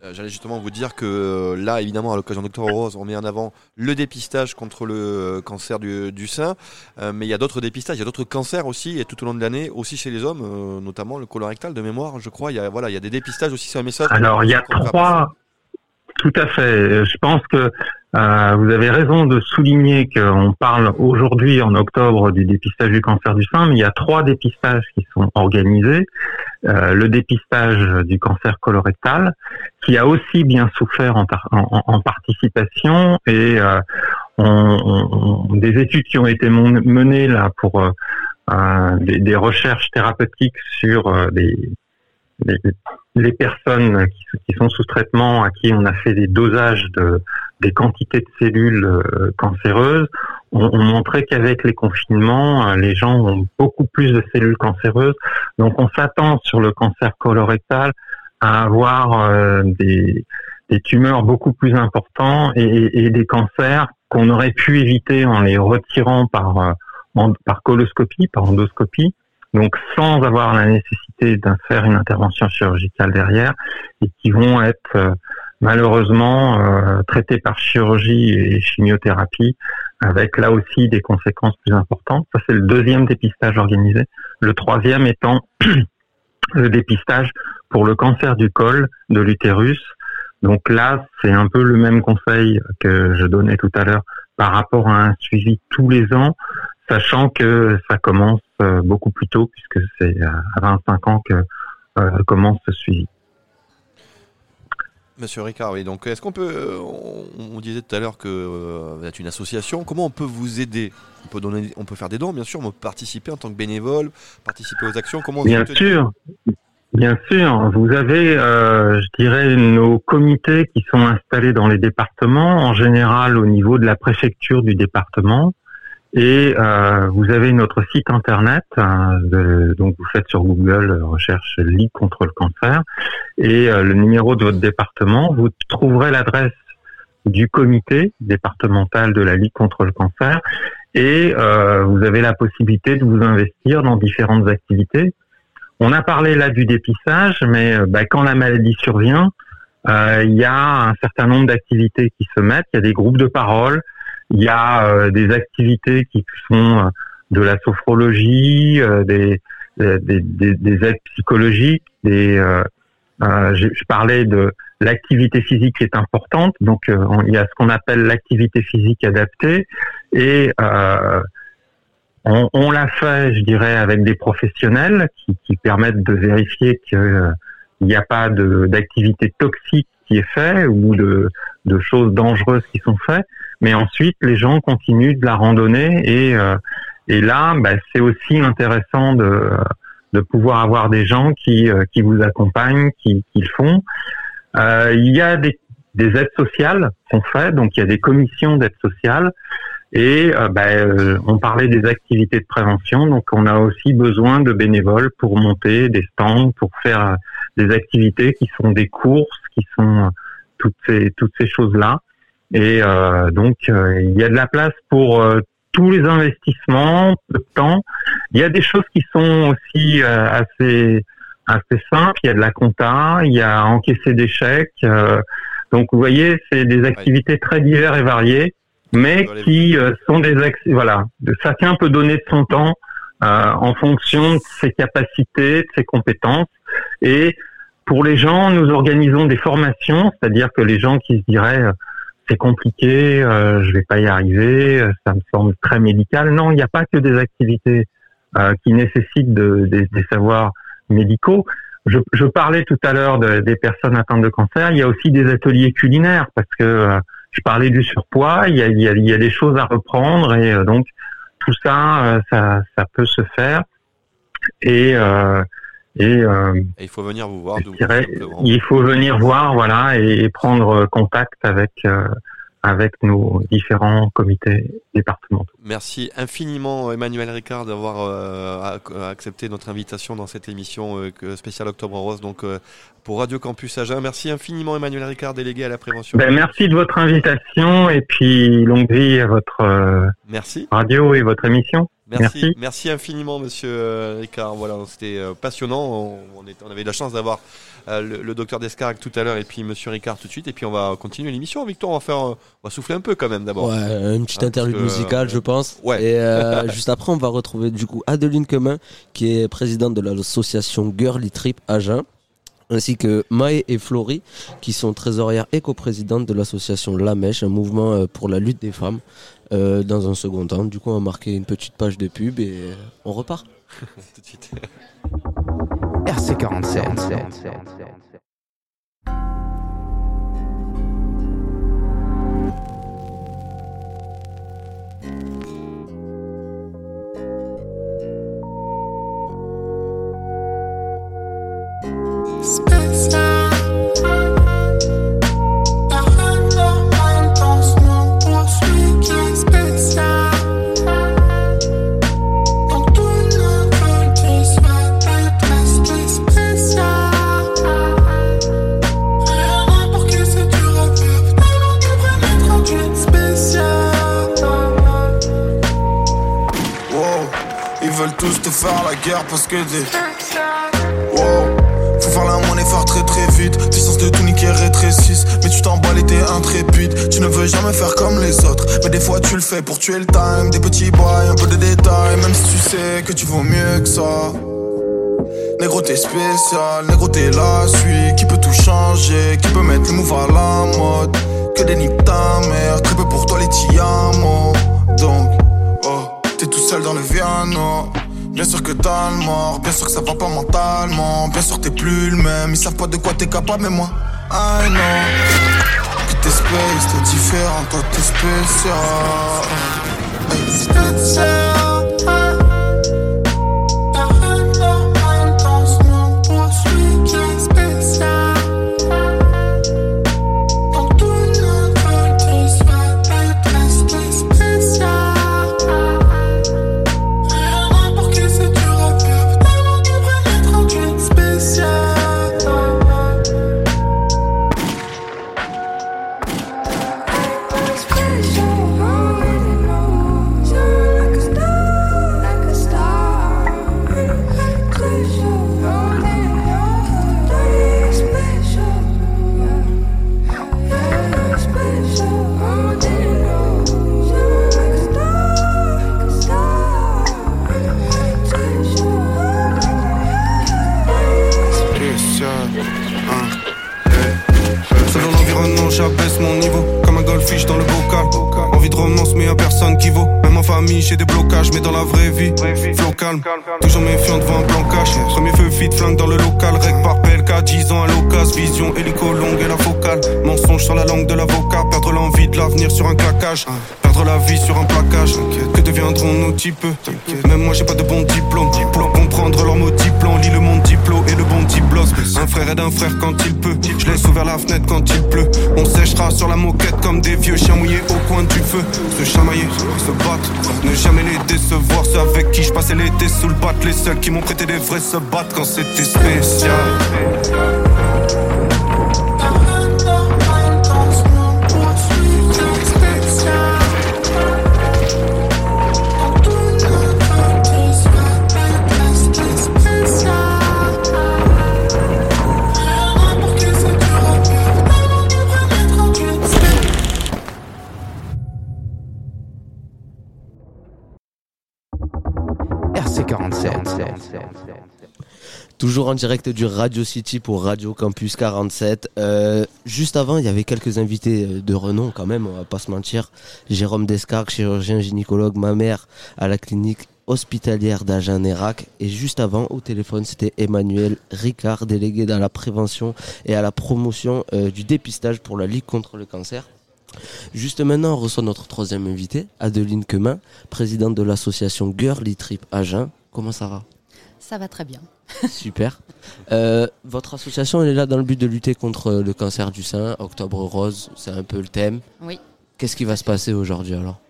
Euh, J'allais justement vous dire que euh, là, évidemment, à l'occasion d'Octobre Rose, on met en avant le dépistage contre le euh, cancer du, du sein, Euh, mais il y a d'autres dépistages, il y a d'autres cancers aussi, et tout au long de l'année, aussi chez les hommes, euh, notamment le colorectal de mémoire, je crois. Il y a, voilà, il y a des dépistages aussi, c'est un message. Alors, il y a trois. Tout à fait. Je pense que euh, vous avez raison de souligner qu'on parle aujourd'hui en octobre du dépistage du cancer du sein, mais il y a trois dépistages qui sont organisés. Euh, le dépistage du cancer colorectal, qui a aussi bien souffert en, par- en- en participation, et euh, on- on- des études qui ont été menées là pour euh, euh, des, des recherches thérapeutiques sur euh, des, les, personnes qui sont sous traitement, à qui on a fait des dosages de des quantités de cellules euh, cancéreuses, ont, ont montré qu'avec les confinements, euh, les gens ont beaucoup plus de cellules cancéreuses. Donc on s'attend sur le cancer colorectal à avoir euh, des, des tumeurs beaucoup plus importants et, et- des cancers qu'on aurait pu éviter en les retirant par euh, par coloscopie, par endoscopie donc sans avoir la nécessité d'en faire une intervention chirurgicale derrière, et qui vont être euh, malheureusement euh, traités par chirurgie et chimiothérapie, avec là aussi des conséquences plus importantes. Ça, c'est le deuxième dépistage organisé. Le troisième étant le dépistage pour le cancer du col, de l'utérus. Donc là, c'est un peu le même conseil que je donnais tout à l'heure par rapport à un suivi tous les ans, sachant que ça commence euh, beaucoup plus tôt, puisque c'est à à 25 ans que euh, commence ce suivi. Monsieur Ricard, oui. Donc, est-ce qu'on peut. euh, On, on disait tout à l'heure que euh, vous êtes une association. Comment on peut vous aider? On peut, donner, on peut faire des dons, bien sûr, mais on peut participer en tant que bénévole, participer aux actions. Comment Bien sûr, bien sûr. Vous avez, euh, je dirais, nos comités qui sont installés dans les départements, en général au niveau de la préfecture du département. Et euh, vous avez notre site internet, hein, donc vous faites sur Google euh, recherche Ligue contre le cancer et euh, le numéro de votre département. Vous trouverez l'adresse du comité départemental de la Ligue contre le cancer et vous avez la possibilité de vous investir dans différentes activités. On a parlé là du dépistage, mais bah, quand la maladie survient, il y a un certain nombre d'activités qui se mettent. Il y a des groupes de parole, il y a euh, des activités qui sont euh, de la sophrologie, euh, des, des, des- des aides psychologiques, des, je, je parlais de l'activité physique qui est importante. Donc, on- il y a ce qu'on appelle l'activité physique adaptée. Et on, on l'a fait, je dirais, avec des professionnels qui, qui permettent de vérifier qu'il n'y a pas d'activité toxique qui est faite ou de, de choses dangereuses qui sont faites. Mais ensuite, les gens continuent de la randonnée et, euh, et là, bah, c'est aussi intéressant de, de pouvoir avoir des gens qui, euh, qui vous accompagnent, qui, qui le font. Euh, il y a des, des aides sociales qu'on fait, donc il y a des commissions d'aide sociale. Et euh, bah, euh, on parlait des activités de prévention, donc on a aussi besoin de bénévoles pour monter des stands, pour faire euh, des activités qui sont des courses, qui sont toutes ces toutes ces choses-là. Et euh, donc euh, il y a de la place pour euh, tous les investissements, peu de temps. Il y a des choses qui sont aussi euh, assez assez simples. Il y a de la compta, il y a encaisser des chèques. euh, donc vous voyez, c'est des activités très diverses et variées, mais qui euh, sont des voilà. Chacun peut donner de son temps euh, en fonction de ses capacités, de ses compétences. Et pour les gens, nous organisons des formations, c'est-à-dire que les gens qui se diraient euh, c'est compliqué, euh, je vais pas y arriver, euh, ça me semble très médical. Non, il n'y a pas que des activités euh, qui nécessitent de- des- des savoirs médicaux. Je, je parlais tout à l'heure de- des personnes atteintes de cancer. Il y a aussi des ateliers culinaires parce que euh, je parlais du surpoids. Il y a, il y a- il y a des choses à reprendre et euh, donc tout ça, euh, ça, ça peut se faire. Et, et euh, Et il faut venir vous voir. dirais, il faut venir voir, voilà, et, et prendre contact avec euh, avec nos différents comités départementaux. Merci infiniment Emmanuel Ricard d'avoir euh, ac- accepté notre invitation dans cette émission euh, spéciale Octobre Rose donc euh, pour Radio Campus Agen. Merci infiniment Emmanuel Ricard, délégué à la prévention. Ben, merci de votre invitation et puis longue vie à votre euh, Merci. radio et votre émission. Merci, merci, infiniment, Monsieur euh, Ricard. Voilà, c'était euh, passionnant. On, est- on avait la chance d'avoir euh, le, le docteur Descartes tout à l'heure et puis Monsieur Ricard tout de suite. Et puis on va continuer l'émission. Victor, on va faire, on va souffler un peu quand même d'abord. Ouais, une petite Hein, interlude que, musicale, euh, je pense. Ouais. Et euh, juste après, on va retrouver du coup Adeline Quemin, qui est présidente de l'association Girly Trip Agen, ainsi que Maë et Florie, qui sont trésorières et coprésidentes de l'association La Mèche, un mouvement pour la lutte des femmes. Euh, dans un second temps, du coup, on va marquer une petite page de pub et euh, on repart. tout de suite. RC47. Wow, tous te faire la guerre parce que des. Faut faire la monnaie, faire très très vite. Tes chances de tout niquer rétrécissent. Mais tu t'emballes et t'es intrépide. Tu ne veux jamais faire comme les autres. Mais des fois tu le fais pour tuer le time. Des petits bails, un peu de détails. Même si tu sais que tu vaux mieux que ça. Négro t'es spécial, négro t'es la suite Qui peut tout changer, qui peut mettre les moves à la mode? Que des niques ta mère, très peu pour toi les tiamos Donc, oh, t'es tout seul dans le piano Bien sûr que t'as le mort, bien sûr que ça va pas mentalement Bien sûr t'es plus le même, ils savent pas de quoi t'es capable mais moi I know que t'es space, t'es différent, toi t'es spécial. Personne qui vaut. Même en famille, j'ai des blocages, mais dans la vraie vie, flow calme. Toujours méfiant devant un plan cash. Premier feu fit, flingue dans le local. Rec par PLK, 10 ans à l'occasion. Vision, hélico longue et la focale. Mensonge sur la langue de l'avocat. Perdre l'envie de l'avenir sur un claquage. Perdre la vie sur un plaquage. Que deviendront nos types Même moi, j'ai pas de bon diplôme. Pour comprendre leurs mots diplôme, lit le monde diplôme Un frère aide un frère quand il peut. Je laisse ouvert la fenêtre quand il pleut. On séchera sur la moquette comme des vieux chiens mouillés au coin du feu. Se chamailler, se battre. Ne jamais les décevoir. Ceux avec qui je passais l'été sous le bat. Les seuls qui m'ont prêté des vrais se battent quand c'était spécial. Toujours en direct du Radio City pour Radio Campus 47. Euh, juste avant, il y avait quelques invités euh, de renom quand même, on va pas se mentir. Jérôme Descartes, chirurgien gynécologue, ma mère à la clinique hospitalière d'Agen-Nérac. Et juste avant, au téléphone, c'était Emmanuel Ricard, délégué dans la prévention et à la promotion euh, du dépistage pour la Ligue contre le cancer. Juste maintenant, on reçoit notre troisième invité, Adeline Quemin, présidente de l'association Girly Trip Agen. Comment ça va? Ça va très bien. Super. Euh, votre association, elle est là dans le but de lutter contre le cancer du sein. Octobre rose, c'est un peu le thème. Oui. Qu'est-ce qui va se passer aujourd'hui alors?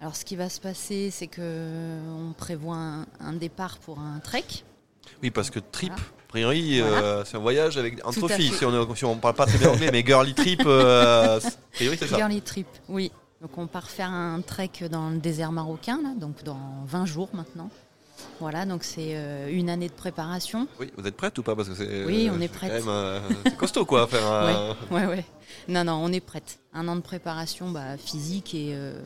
Alors, ce qui va se passer, c'est que on prévoit un, un départ pour un trek. Oui, parce que trip, Voilà. a priori, euh, c'est un voyage avec, entre filles, si on, si on parle pas très bien anglais, mais girly trip, euh, a priori, c'est ça. Girly Trip, oui. Donc, on part faire un trek dans le désert marocain, là, donc dans 20 jours maintenant. Voilà, donc c'est euh, une année de préparation. Oui, vous êtes prête ou pas? Parce que c'est Oui, on est c'est prête. quand même, euh, c'est costaud quoi, faire un- Ouais, ouais, ouais. Non, non, on est prête. Un an de préparation bah, physique et euh,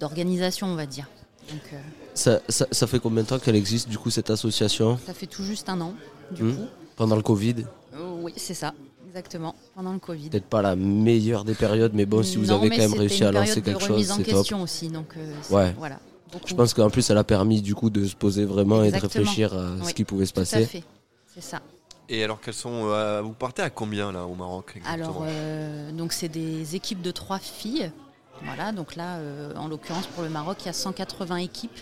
d'organisation, on va dire. Donc, euh, ça, ça, ça fait combien de temps qu'elle existe du coup cette association? Ça fait tout juste un an, du Hmm. coup. Pendant le Covid? Euh, oui, c'est ça, exactement, pendant le Covid. Peut-être pas la meilleure des périodes, mais bon, si vous Non, avez quand même réussi à lancer quelque chose, remise en c'est top. question aussi, donc euh, Ouais. voilà. Beaucoup. Je pense qu'en plus, elle a permis du coup de se poser vraiment et de réfléchir à ce qui pouvait se Tout à passer. fait, c'est ça. Et alors, quels sont. euh, vous partez à combien là au Maroc exactement Alors, euh, donc c'est des équipes de trois filles. Voilà, donc là, euh, en l'occurrence pour le Maroc, il y a 180 équipes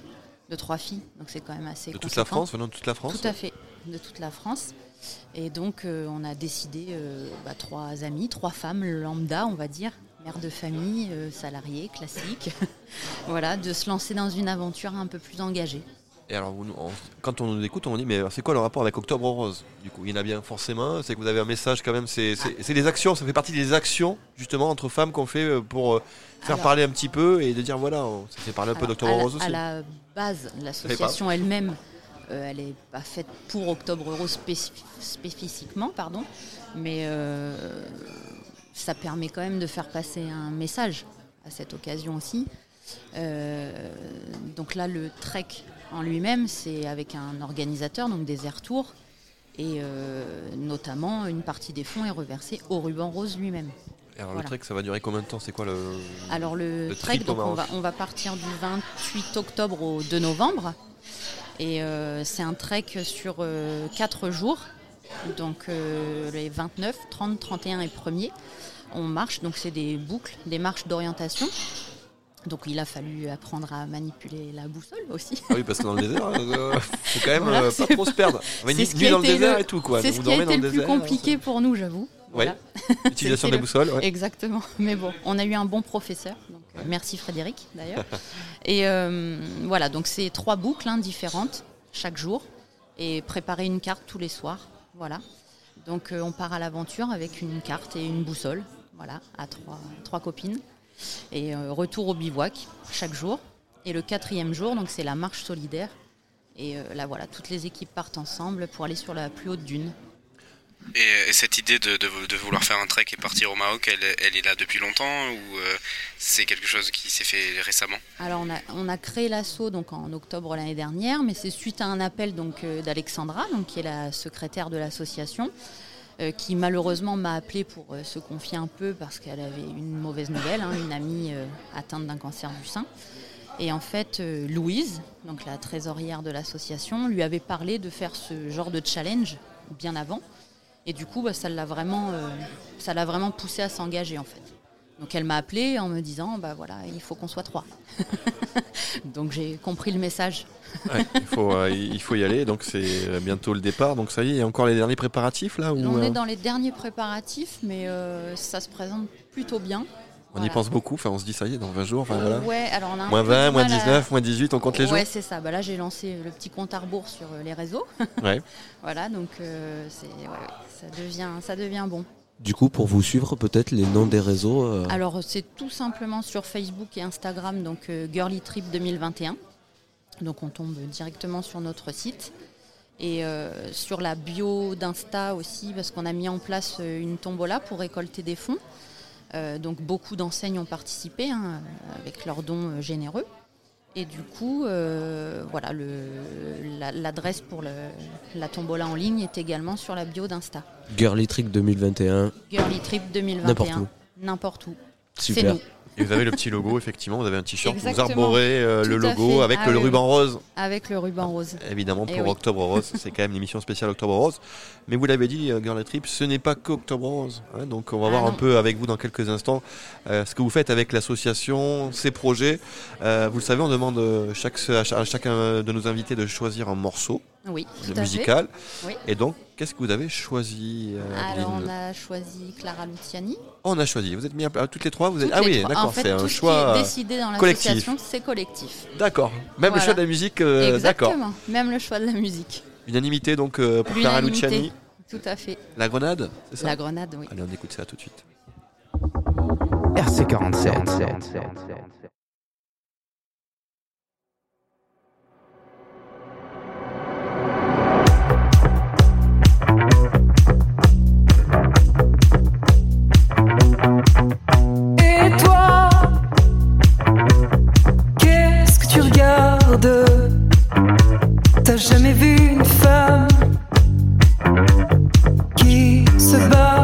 de trois filles, donc c'est quand même assez. De toute la. France, venant de toute la France Tout à fait, de toute la France. Et donc, euh, on a décidé, euh, bah, trois amis, trois femmes lambda, on va dire, mères de famille, euh, salariées, classiques, voilà, de se lancer dans une aventure un peu plus engagée. Et alors, on- quand on nous écoute, on dit, mais c'est quoi le rapport avec Octobre Rose Du coup, il y en a bien forcément. C'est que vous avez un message quand même. C'est des actions, ça fait partie des actions justement entre femmes qu'on fait euh, pour euh, faire Alors- parler un petit peu et de dire voilà, on- ça fait parler un peu d'Octobre Rose aussi. À la base, l'association elle-même, euh, elle n'est pas faite pour Octobre Rose spécif- spécifiquement, pardon, mais euh, ça permet quand même de faire passer un message à cette occasion aussi. Euh, donc là, le trek en lui-même, c'est avec un organisateur, donc des Air Tours, et euh, notamment une partie des fonds est reversée au ruban rose lui-même. Alors, Voilà. le trek, ça va durer combien de temps? C'est quoi le. Alors le, Le trek, donc on va, on va partir du 28 octobre au 2 novembre. Et euh, c'est un trek sur 4 jours. Donc euh, les 29, 30, 31 et 1er, on marche. Donc c'est des boucles, des marches d'orientation. Donc il a fallu apprendre à manipuler la boussole aussi. Ah oui, parce que dans le désert, euh, faut quand même Voilà, euh, pas trop se perdre. Qui nuit dans le désert et tout, quoi. C'est ce qui a été le plus désert, compliqué pour nous, j'avoue. Ouais. Voilà. L'utilisation C'était de la boussole, ouais. Exactement. Mais bon, on a eu un bon professeur. donc, euh, Merci Frédéric d'ailleurs. et euh, voilà, donc c'est trois boucles hein, différentes chaque jour et préparer une carte tous les soirs. Voilà. Donc euh, on part à l'aventure avec une carte et une boussole. Voilà, à trois, copines. Et euh, retour au bivouac chaque jour. Et le quatrième jour, donc c'est la marche solidaire. Et euh, là voilà, toutes les équipes partent ensemble pour aller sur la plus haute dune. Et, et cette idée de, vouloir faire un trek et partir au Maroc, elle, est là depuis longtemps ou euh, c'est quelque chose qui s'est fait récemment? Alors on a, on a créé l'assaut donc en octobre l'année dernière, mais c'est suite à un appel donc euh, d'Alexandra, donc qui est la secrétaire de l'association, euh, qui malheureusement m'a appelé pour euh, se confier un peu parce qu'elle avait une mauvaise nouvelle, hein, une amie euh, atteinte d'un cancer du sein. Et en fait, euh, Louise, donc la trésorière de l'association, lui avait parlé de faire ce genre de challenge bien avant. Et du coup, bah, ça l'a vraiment, euh, ça l'a vraiment poussé à s'engager en fait. Donc elle m'a appelé en me disant, bah voilà, il faut qu'on soit trois. Donc j'ai compris le message. Ouais, il, faut, euh, il faut y aller, donc c'est euh, bientôt le départ. Donc ça y est, il y a encore les derniers préparatifs là on est dans les derniers préparatifs, mais euh, ça se présente plutôt bien. On y pense beaucoup, enfin on se dit ça y est, dans 20 jours, enfin voilà. Ouais, alors on a un moins peu 20, du moins mal à- 19, moins 18, on compte les jours Ouais, c'est ça. Bah là, j'ai lancé le petit compte à rebours sur les réseaux. Ouais. voilà, donc euh, c'est, ouais, ça, devient, ça devient bon. Du coup, pour vous suivre, peut-être les noms des réseaux. euh, Alors, c'est tout simplement sur Facebook et Instagram, donc euh, Girly Trip 2021. Donc, on tombe directement sur notre site. Et euh, sur la bio d'Insta aussi, parce qu'on a mis en place euh, une tombola pour récolter des fonds. Donc, beaucoup d'enseignes ont participé hein, avec leurs dons généreux. Et du coup, euh, voilà, le- la- l'adresse pour le- la tombola en ligne est également sur la bio d'Insta. Girly Trick 2021. Girly Trip 2021. N'importe où. N'importe où. C'est nous. Et vous avez le petit logo, effectivement, vous avez un t-shirt, vous arborez euh, le logo fait. avec Ah le oui, ruban rose. Avec le ruban rose. Évidemment, Eh pour oui. Octobre Rose, c'est quand même l'émission spéciale Octobre Rose. Mais vous l'avez dit, euh, Girl Trip, ce n'est pas qu'Octobre Rose. hein. donc on va Ah voir un peu avec vous dans quelques instants euh, ce que vous faites avec l'association, ses projets. Euh, vous le savez, on demande chaque, à cha- à chacun de nos invités de choisir un morceau Oui, de tout à fait. musical. Oui. Et donc, qu'est-ce que vous avez choisi euh, Alors, on a choisi Clara Luciani. On a choisi. Vous êtes mis à, toutes les trois vous êtes... Toutes Ah oui. D'accord, En fait, c'est un tout choix ce qui euh, est décidé dans collectif. l'association, c'est collectif. D'accord. Même le Voilà. choix de la musique, euh, d'accord. Exactement. Même le choix de la musique. Unanimité donc euh, pour Clara L'unanimité. Luciani. Tout à fait. La Grenade, c'est ça? La Grenade, oui. Allez, on écoute ça tout de suite. RC47. T'as jamais vu une femme qui se bat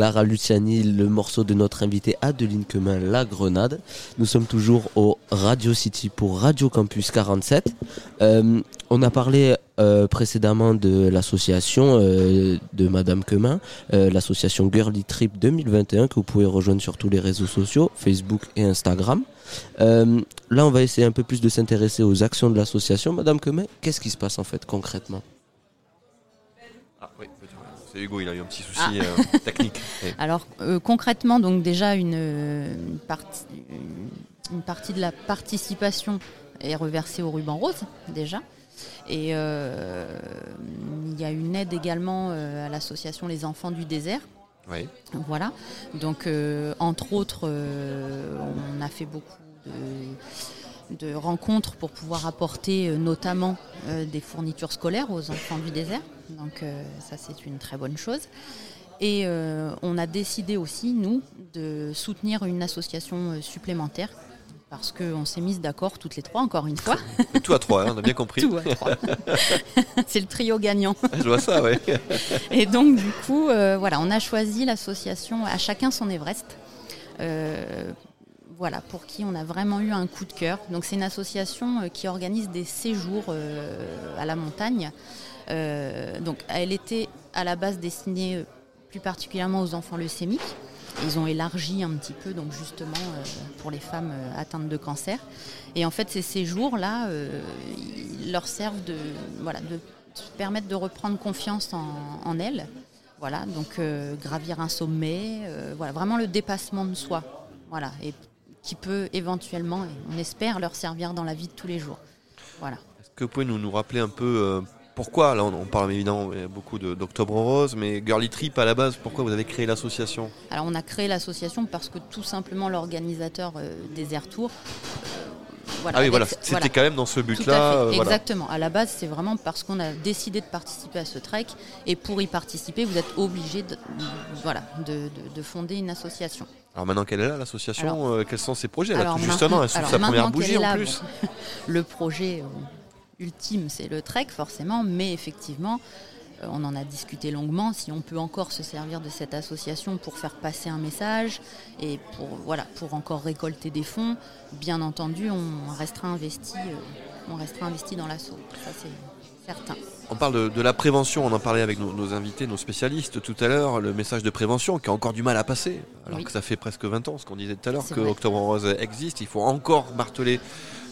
Clara Luciani, le morceau de notre invité Adeline Quemin, La Grenade. Nous sommes toujours au Radio City pour Radio Campus 47. Euh, on a parlé euh, précédemment de l'association euh, de Madame Quemin, l'association Girly Trip 2021 que vous pouvez rejoindre sur tous les réseaux sociaux, Facebook et Instagram. Là, on va essayer un peu plus de s'intéresser aux actions de l'association. Madame Quemin, qu'est-ce qui se passe en fait concrètement? C'est Hugo, il a eu un petit souci Ah. euh, technique. Alors euh, concrètement, donc déjà une, une partie, une, une partie de la participation est reversée au ruban rose déjà. Et euh, il y a une aide également à l'association Les Enfants du désert. Oui. Voilà. Donc, entre autres, on a fait beaucoup de, de rencontres pour pouvoir apporter euh, notamment euh, des fournitures scolaires aux enfants du désert. Donc, euh, ça, c'est une très bonne chose. Et on a décidé aussi, nous, de soutenir une association supplémentaire. Parce qu'on s'est mis d'accord toutes les trois, encore une fois. Tout à trois, hein, on a bien compris. Tout à trois. C'est le trio gagnant. Je vois ça, ouais. Et donc, du coup, euh, voilà, on a choisi l'association À chacun son Everest. Euh, voilà, pour qui on a vraiment eu un coup de cœur. Donc, c'est une association euh, qui organise des séjours euh, à la montagne. Euh, donc, elle était à la base destinée plus particulièrement aux enfants leucémiques. Ils ont élargi un petit peu, donc justement pour les femmes atteintes de cancer. Et en fait, ces séjours-là, ils leur servent de, voilà, de permettre de reprendre confiance en, en elles. Voilà, donc gravir un sommet, voilà, vraiment le dépassement de soi. Voilà, et qui peut éventuellement, et on espère, leur servir dans la vie de tous les jours. Voilà. Est-ce que vous pouvez nous, nous rappeler un peu euh, pourquoi Là, on, on parle évidemment beaucoup d'Octobre Rose, mais Girly Trip à la base, pourquoi vous avez créé l'association? Alors on a créé l'association parce que tout simplement l'organisateur euh, des Air Tours. Voilà, Ah oui, voilà, c'était quand même dans ce but-là, euh, voilà. Exactement. À la base, c'est vraiment parce qu'on a décidé de participer à ce trek et pour y participer, vous êtes obligé de, voilà, de, de- de fonder une association. Alors maintenant qu'elle est là, l'association, euh, quels sont ses projets Alors justement, elle souffle alors sa première bougie en plus. bon, le projet euh, ultime, c'est le trek, forcément, mais effectivement, on en a discuté longuement. Si on peut encore se servir de cette association pour faire passer un message et pour, voilà, pour encore récolter des fonds, bien entendu, on restera investi, euh, on restera investi dans l'assaut. Ça, c'est certain. On parle de, de la prévention, on en parlait avec nos, nos invités, nos spécialistes tout à l'heure, le message de prévention qui a encore du mal à passer, alors Oui. que ça fait presque 20 ans, ce qu'on disait tout à l'heure, que vrai. Octobre Rose existe, il faut encore marteler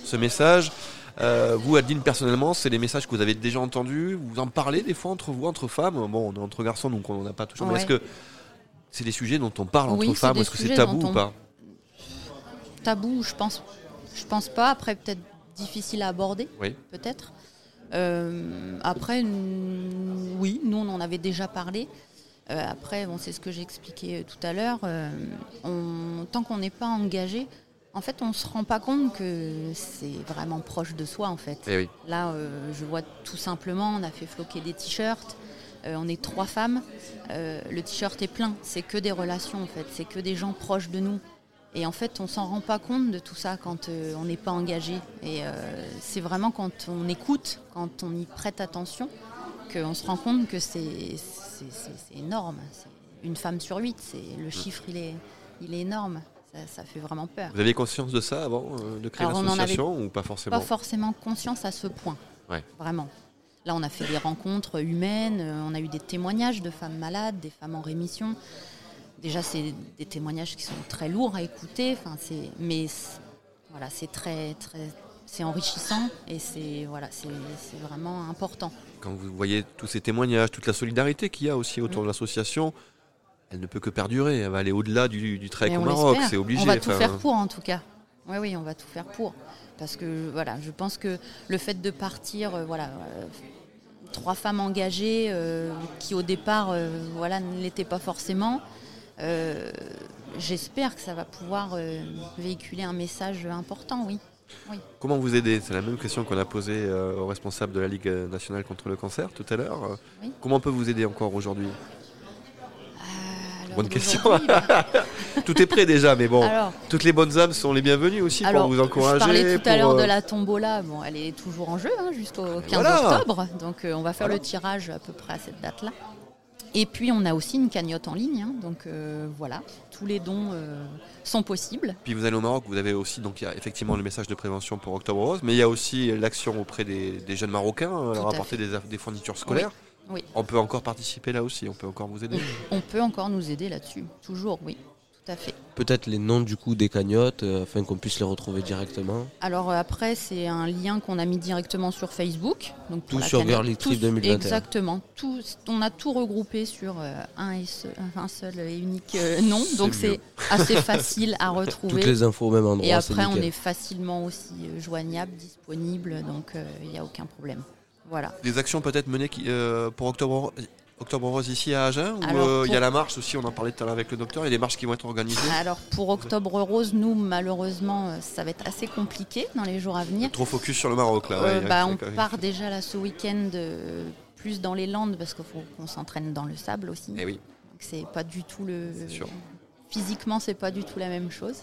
ce message. Euh, vous, Adeline, personnellement, c'est des messages que vous avez déjà entendus, vous en parlez des fois entre vous, entre femmes, bon, on est entre garçons, donc on n'en a pas toujours, mais est-ce que c'est des sujets dont on parle entre femmes, est-ce que c'est tabou ou pas Tabou, je pense, je pense pas. Après, peut-être difficile à aborder, Oui. peut-être. Euh, après, oui, nous on en avait déjà parlé. Euh, après, bon, c'est ce que j'ai expliqué tout à l'heure. on- tant qu'on n'est pas engagé, en fait, on se rend pas compte que c'est vraiment proche de soi, en fait. Eh oui. Là, euh, je vois tout simplement, on a fait floquer des t-shirts. euh, on est trois femmes. euh, le t-shirt est plein. C'est que des relations, en fait. C'est que des gens proches de nous. Et en fait, on s'en rend pas compte de tout ça quand on n'est pas engagé. Et c'est vraiment quand on écoute, quand on y prête attention, qu'on se rend compte que c'est énorme. Une femme sur huit. C'est le chiffre, il est, il est énorme. Ça, ça fait vraiment peur. Vous aviez conscience de ça avant euh, de créer l'association ou pas forcément Pas forcément conscience à ce point. Ouais. Vraiment. Là, on a fait des rencontres humaines, euh, on a eu des témoignages de femmes malades, des femmes en rémission. Déjà, c'est des témoignages qui sont très lourds à écouter, enfin, c'est, mais c'est- voilà, c'est très, très, c'est enrichissant et c'est voilà, c'est, vraiment important. Quand vous voyez tous ces témoignages, toute la solidarité qu'il y a aussi autour de l'association, elle ne peut que perdurer. Elle va aller au-delà du, du trek au Maroc, c'est obligé. On va tout enfin, faire pour en tout cas. Oui, oui, on va tout faire pour. Parce que voilà, je pense que le fait de partir, euh, voilà, euh, trois femmes engagées euh, qui au départ, voilà, ne l'étaient pas forcément. J'espère que ça va pouvoir véhiculer un message important, oui. oui. Comment vous aider C'est la même question qu'on a posée euh, au responsable de la Ligue nationale contre le cancer tout à l'heure. Oui. Comment on peut vous aider encore aujourd'hui? Bonne question. bah, Tout est prêt déjà, mais bon, Alors- toutes les bonnes âmes sont les bienvenues aussi Alors, pour vous encourager. Je parlais tout à l'heure de euh, la tombola. Bon, elle est toujours en jeu hein, jusqu'au 15 voilà. octobre. Donc, euh, on va faire Voilà. le tirage à peu près à cette date-là. Et puis, on a aussi une cagnotte en ligne. hein. donc, euh, voilà, tous les dons euh, sont possibles. Puis vous allez au Maroc, vous avez aussi donc il y a effectivement le message de prévention pour Octobre Rose, mais il y a aussi l'action auprès des, des jeunes Marocains, leur apporter des, fournitures scolaires. Oui. On peut encore participer là aussi, on peut encore vous aider. On peut encore nous aider là-dessus. Toujours, oui, tout à fait. Peut-être les noms du coup des cagnottes euh, afin qu'on puisse les retrouver directement. Alors euh, après, c'est un lien qu'on a mis directement sur Facebook. Donc Tout sur cagnotte. Girly Trip Tout- 2021. Exactement. Tout, on a tout regroupé sur euh, un, et seul, un seul et unique euh, nom. Donc c'est assez facile à retrouver. Toutes les infos au même endroit. Et après, on est facilement aussi joignable, disponible. Donc euh, il n'y a aucun problème. Voilà. Des actions peut-être menées qui- euh, pour Octobre, Octobre Rose ici à Agen euh, il y a la marche aussi, on en parlait tout à l'heure avec le docteur, il y a des marches qui vont être organisées. Alors pour Octobre Rose, nous, malheureusement, euh, ça va être assez compliqué dans les jours à venir. Trop focus sur le Maroc là. Euh, ouais, bah, on part déjà là ce week-end euh, plus dans les Landes parce qu'il faut qu'on s'entraîne dans le sable aussi. Eh oui. C'est pas du tout le. sûr. Physiquement, c'est pas du tout la même chose.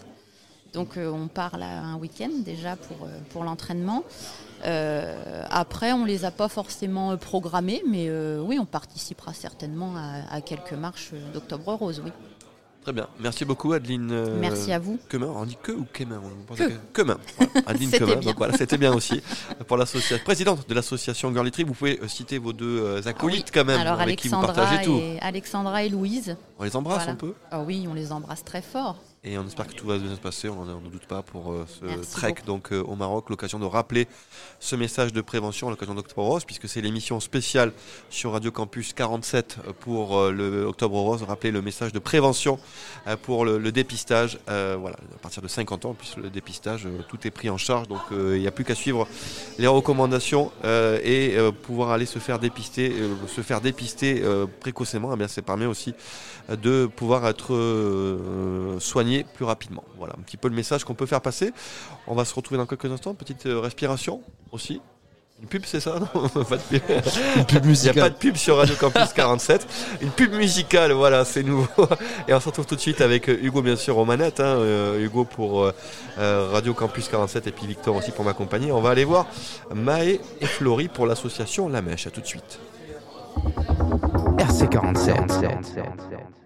Donc on part là un week-end déjà pour, pour l'entraînement. Euh, après, on les a pas forcément euh, programmés, mais euh, oui, on participera certainement à, à quelques marches d'Octobre Rose, oui. Très bien, merci beaucoup Adeline. euh, Merci à vous. Quemin, on dit que ou Quemin on pense Que. que- Quemin. Voilà, Adeline C'était Quemin, bien. donc voilà, c'était bien aussi. Pour l'association, présidente de l'association Girly Trip, vous pouvez citer vos deux euh, acolytes quand même, Ah Alors avec qui vous Alexandra partagez tout. et, Alexandra et Louise. On les embrasse Voilà. un peu Ah oui, on les embrasse très fort. Et on espère que tout va bien se passer, on n'en doute pas pour euh, ce Merci trek beaucoup. donc, euh, au Maroc. L'occasion de rappeler ce message de prévention à l'occasion d'Octobre Rose, puisque c'est l'émission spéciale sur Radio Campus 47 pour euh, le Octobre Rose. Rappeler le message de prévention pour le, le dépistage. voilà, à partir de 50 ans, puisque le dépistage, tout est pris en charge. Donc il n'y a plus qu'à suivre les recommandations et pouvoir aller se faire dépister, se faire dépister précocement. Eh bien, ça permet aussi de pouvoir être euh, plus rapidement. Voilà un petit peu le message qu'on peut faire passer. On va se retrouver dans quelques instants. Petite euh, respiration aussi. Une pub, c'est ça Non, pas de pub. Une pub Il n'y a musicale. pas de pub sur Radio Campus 47. Une pub musicale, voilà, c'est nouveau. Et on se retrouve tout de suite avec euh, Hugo, bien sûr, aux manettes. hein. Euh, Hugo pour euh, Radio Campus 47 et puis Victor aussi pour m'accompagner. On va aller voir Maë et Florie pour l'association La Mèche. À tout de suite. RC47.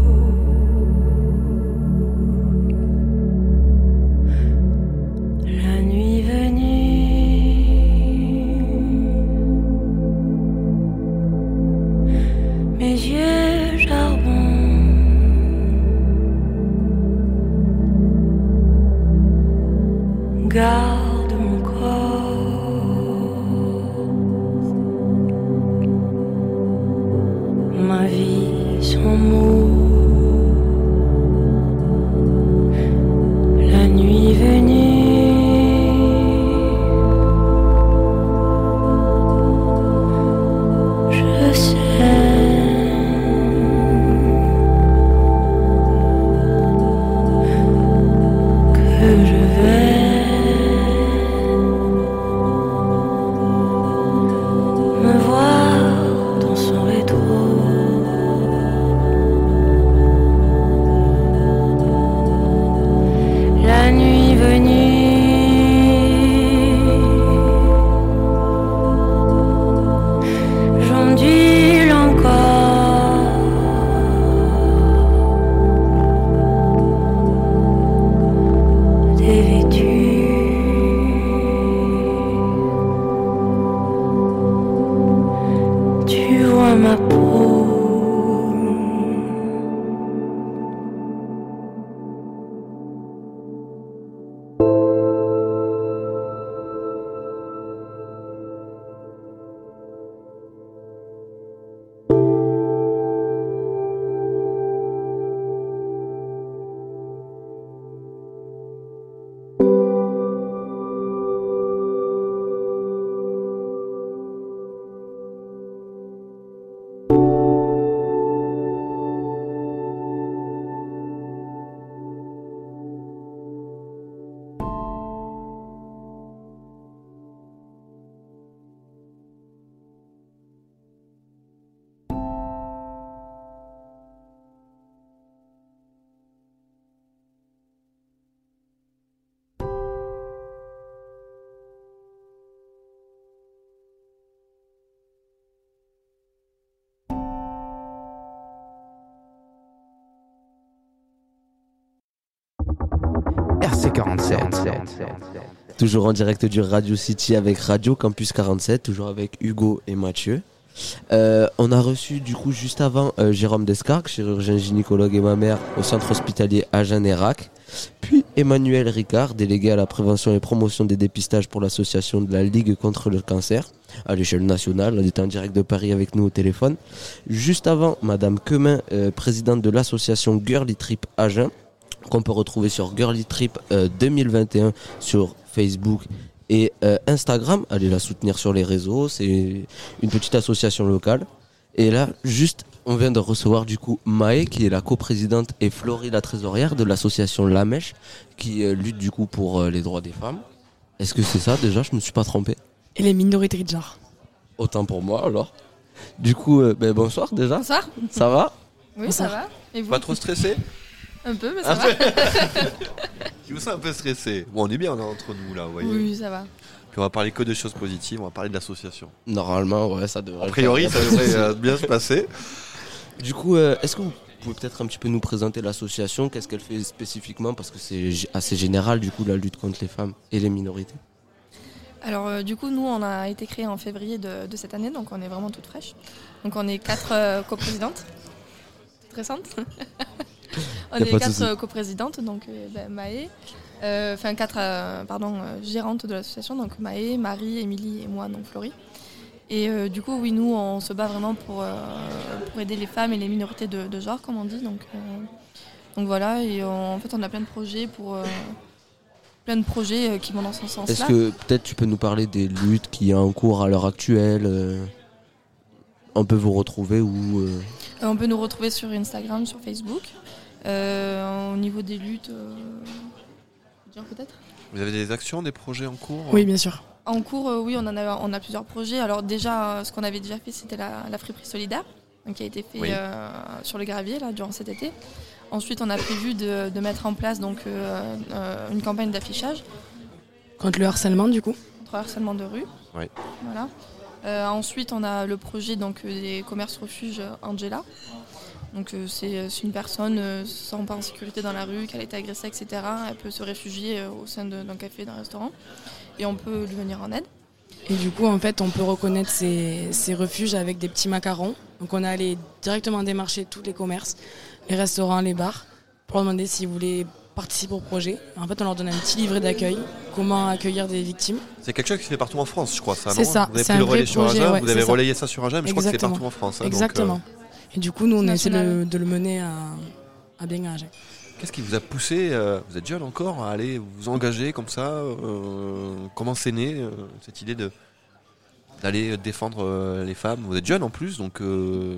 God. RC47. Toujours en direct du Radio City avec Radio Campus 47, toujours avec Hugo et Mathieu. Euh, on a reçu du coup juste avant euh, Jérôme Descartes, chirurgien gynécologue et ma mère au centre hospitalier Agen-Erac, puis Emmanuel Ricard, délégué à la prévention et promotion des dépistages pour l'association de la Ligue contre le cancer à l'échelle nationale. Elle était en direct de Paris avec nous au téléphone. Juste avant, Madame Quemin, euh, présidente de l'association Girly Trip Agen, qu'on peut retrouver sur Girly Trip euh, 2021 sur Facebook et euh, Instagram. Allez la soutenir sur les réseaux. C'est une petite association locale. Et là, juste, on vient de recevoir du coup Maë, qui est la coprésidente, et Florie, la trésorière de l'association La Mèche, qui euh, lutte du coup pour euh, les droits des femmes. Est-ce que c'est ça déjà? Je me suis pas trompé. Et les minorités de genre. Autant pour moi alors. Du coup, euh, ben, bonsoir déjà. Bonsoir. Ça va? Oui, ça va. Et vous? Pas trop stressé? Un peu, mais ça Un va. Je vous sens un peu stressé. Bon, on est bien on est entre nous là, vous voyez. Oui, ça va. Puis on va parler que de choses positives, on va parler de l'association. Normalement, ouais, ça devrait. A priori, ça devrait euh, bien se passer. Du coup, euh, est-ce que vous pouvez peut-être un petit peu nous présenter l'association? Qu'est-ce qu'elle fait spécifiquement? Parce que c'est assez général, du coup, la lutte contre les femmes et les minorités. Alors, euh, du coup, nous, on a été créé en février de, de cette année, donc on est vraiment toute fraîche. Donc, on est quatre euh, coprésidentes. Toute récente. on est quatre euh, coprésidentes, donc euh, ben, Maë. euh, Enfin, quatre, pardon, gérantes de l'association, donc Maë, Marie, Émilie et moi, donc Florie. Et euh, du coup, oui, nous, on se bat vraiment pour, euh, pour aider les femmes et les minorités de, de genre, comme on dit. Donc, euh, donc voilà, et on- en fait, on a plein de projets pour. plein de projets qui vont dans ce sens-là. Est-ce que peut-être tu peux nous parler des luttes qui y a en cours à l'heure actuelle On peut vous retrouver ou Euh, On peut nous retrouver sur Instagram, sur Facebook. Euh, au niveau des luttes, euh, peut-être? Vous avez des actions, des projets en cours Oui, bien sûr. En cours, euh, oui, on, en a, on a plusieurs projets. Alors déjà, euh, ce qu'on avait déjà fait, c'était la, la friperie solidaire, qui a été fait Oui. euh, sur le gravier là, durant cet été. Ensuite, on a prévu de, de mettre en place donc, euh, euh, une campagne d'affichage Contre le harcèlement, du coup. contre le harcèlement de rue. Oui. Voilà. Euh, ensuite, on a le projet donc, euh, des commerces refuges euh, Angela. Donc, euh, c'est c'est une personne euh, se sent pas en sécurité dans la rue, qu'elle a été agressée, etc. Elle peut se réfugier euh, au sein d'un café, d'un restaurant. Et on peut lui venir en aide. Et du coup, en fait, on peut reconnaître ces, ces refuges avec des petits macarons. Donc, on est allé directement démarcher tous les commerces, les restaurants, les bars, pour leur demander s'ils voulaient participer au projet. En fait, on leur donne un petit livret d'accueil, comment accueillir des victimes. C'est quelque chose qui se fait partout en France, je crois, ça, C'est ça, Vous avez le sur projet, Agen, ouais, vous c'est avez ça. relayé ça sur Agen, mais je crois que c'est Exactement. partout en France. hein, donc, euh, Exactement. Et du coup, nous, on C'est essaie de, le mener à, à bien à Agen. Qu'est-ce qui vous a poussé, euh, vous êtes jeune encore, à aller vous engager comme ça euh, Comment c'est né euh, cette idée de d'aller défendre euh, les femmes? Vous êtes jeune en plus, donc euh,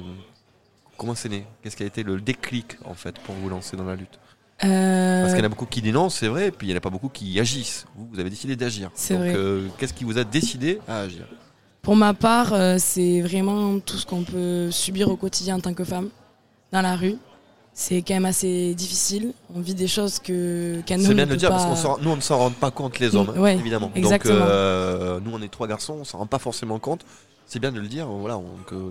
comment c'est né? Qu'est-ce qui a été le déclic en fait pour vous lancer dans la lutte? Euh, Parce qu'il y en a beaucoup qui dénoncent, c'est vrai, et puis il n'y en a pas beaucoup qui agissent. Vous, vous avez décidé d'agir. C'est Donc, vrai. euh, Qu'est-ce qui vous a décidé à agir? Pour ma part, euh, c'est vraiment tout ce qu'on peut subir au quotidien en tant que femme, dans la rue. C'est quand même assez difficile. On vit des choses que qu'un homme C'est bien ne de le dire parce qu'on nous on ne s'en rend pas compte les hommes, Mm, ouais, évidemment. exactement. Donc euh, nous on est trois garçons, on s'en rend pas forcément compte. C'est bien de le dire, voilà,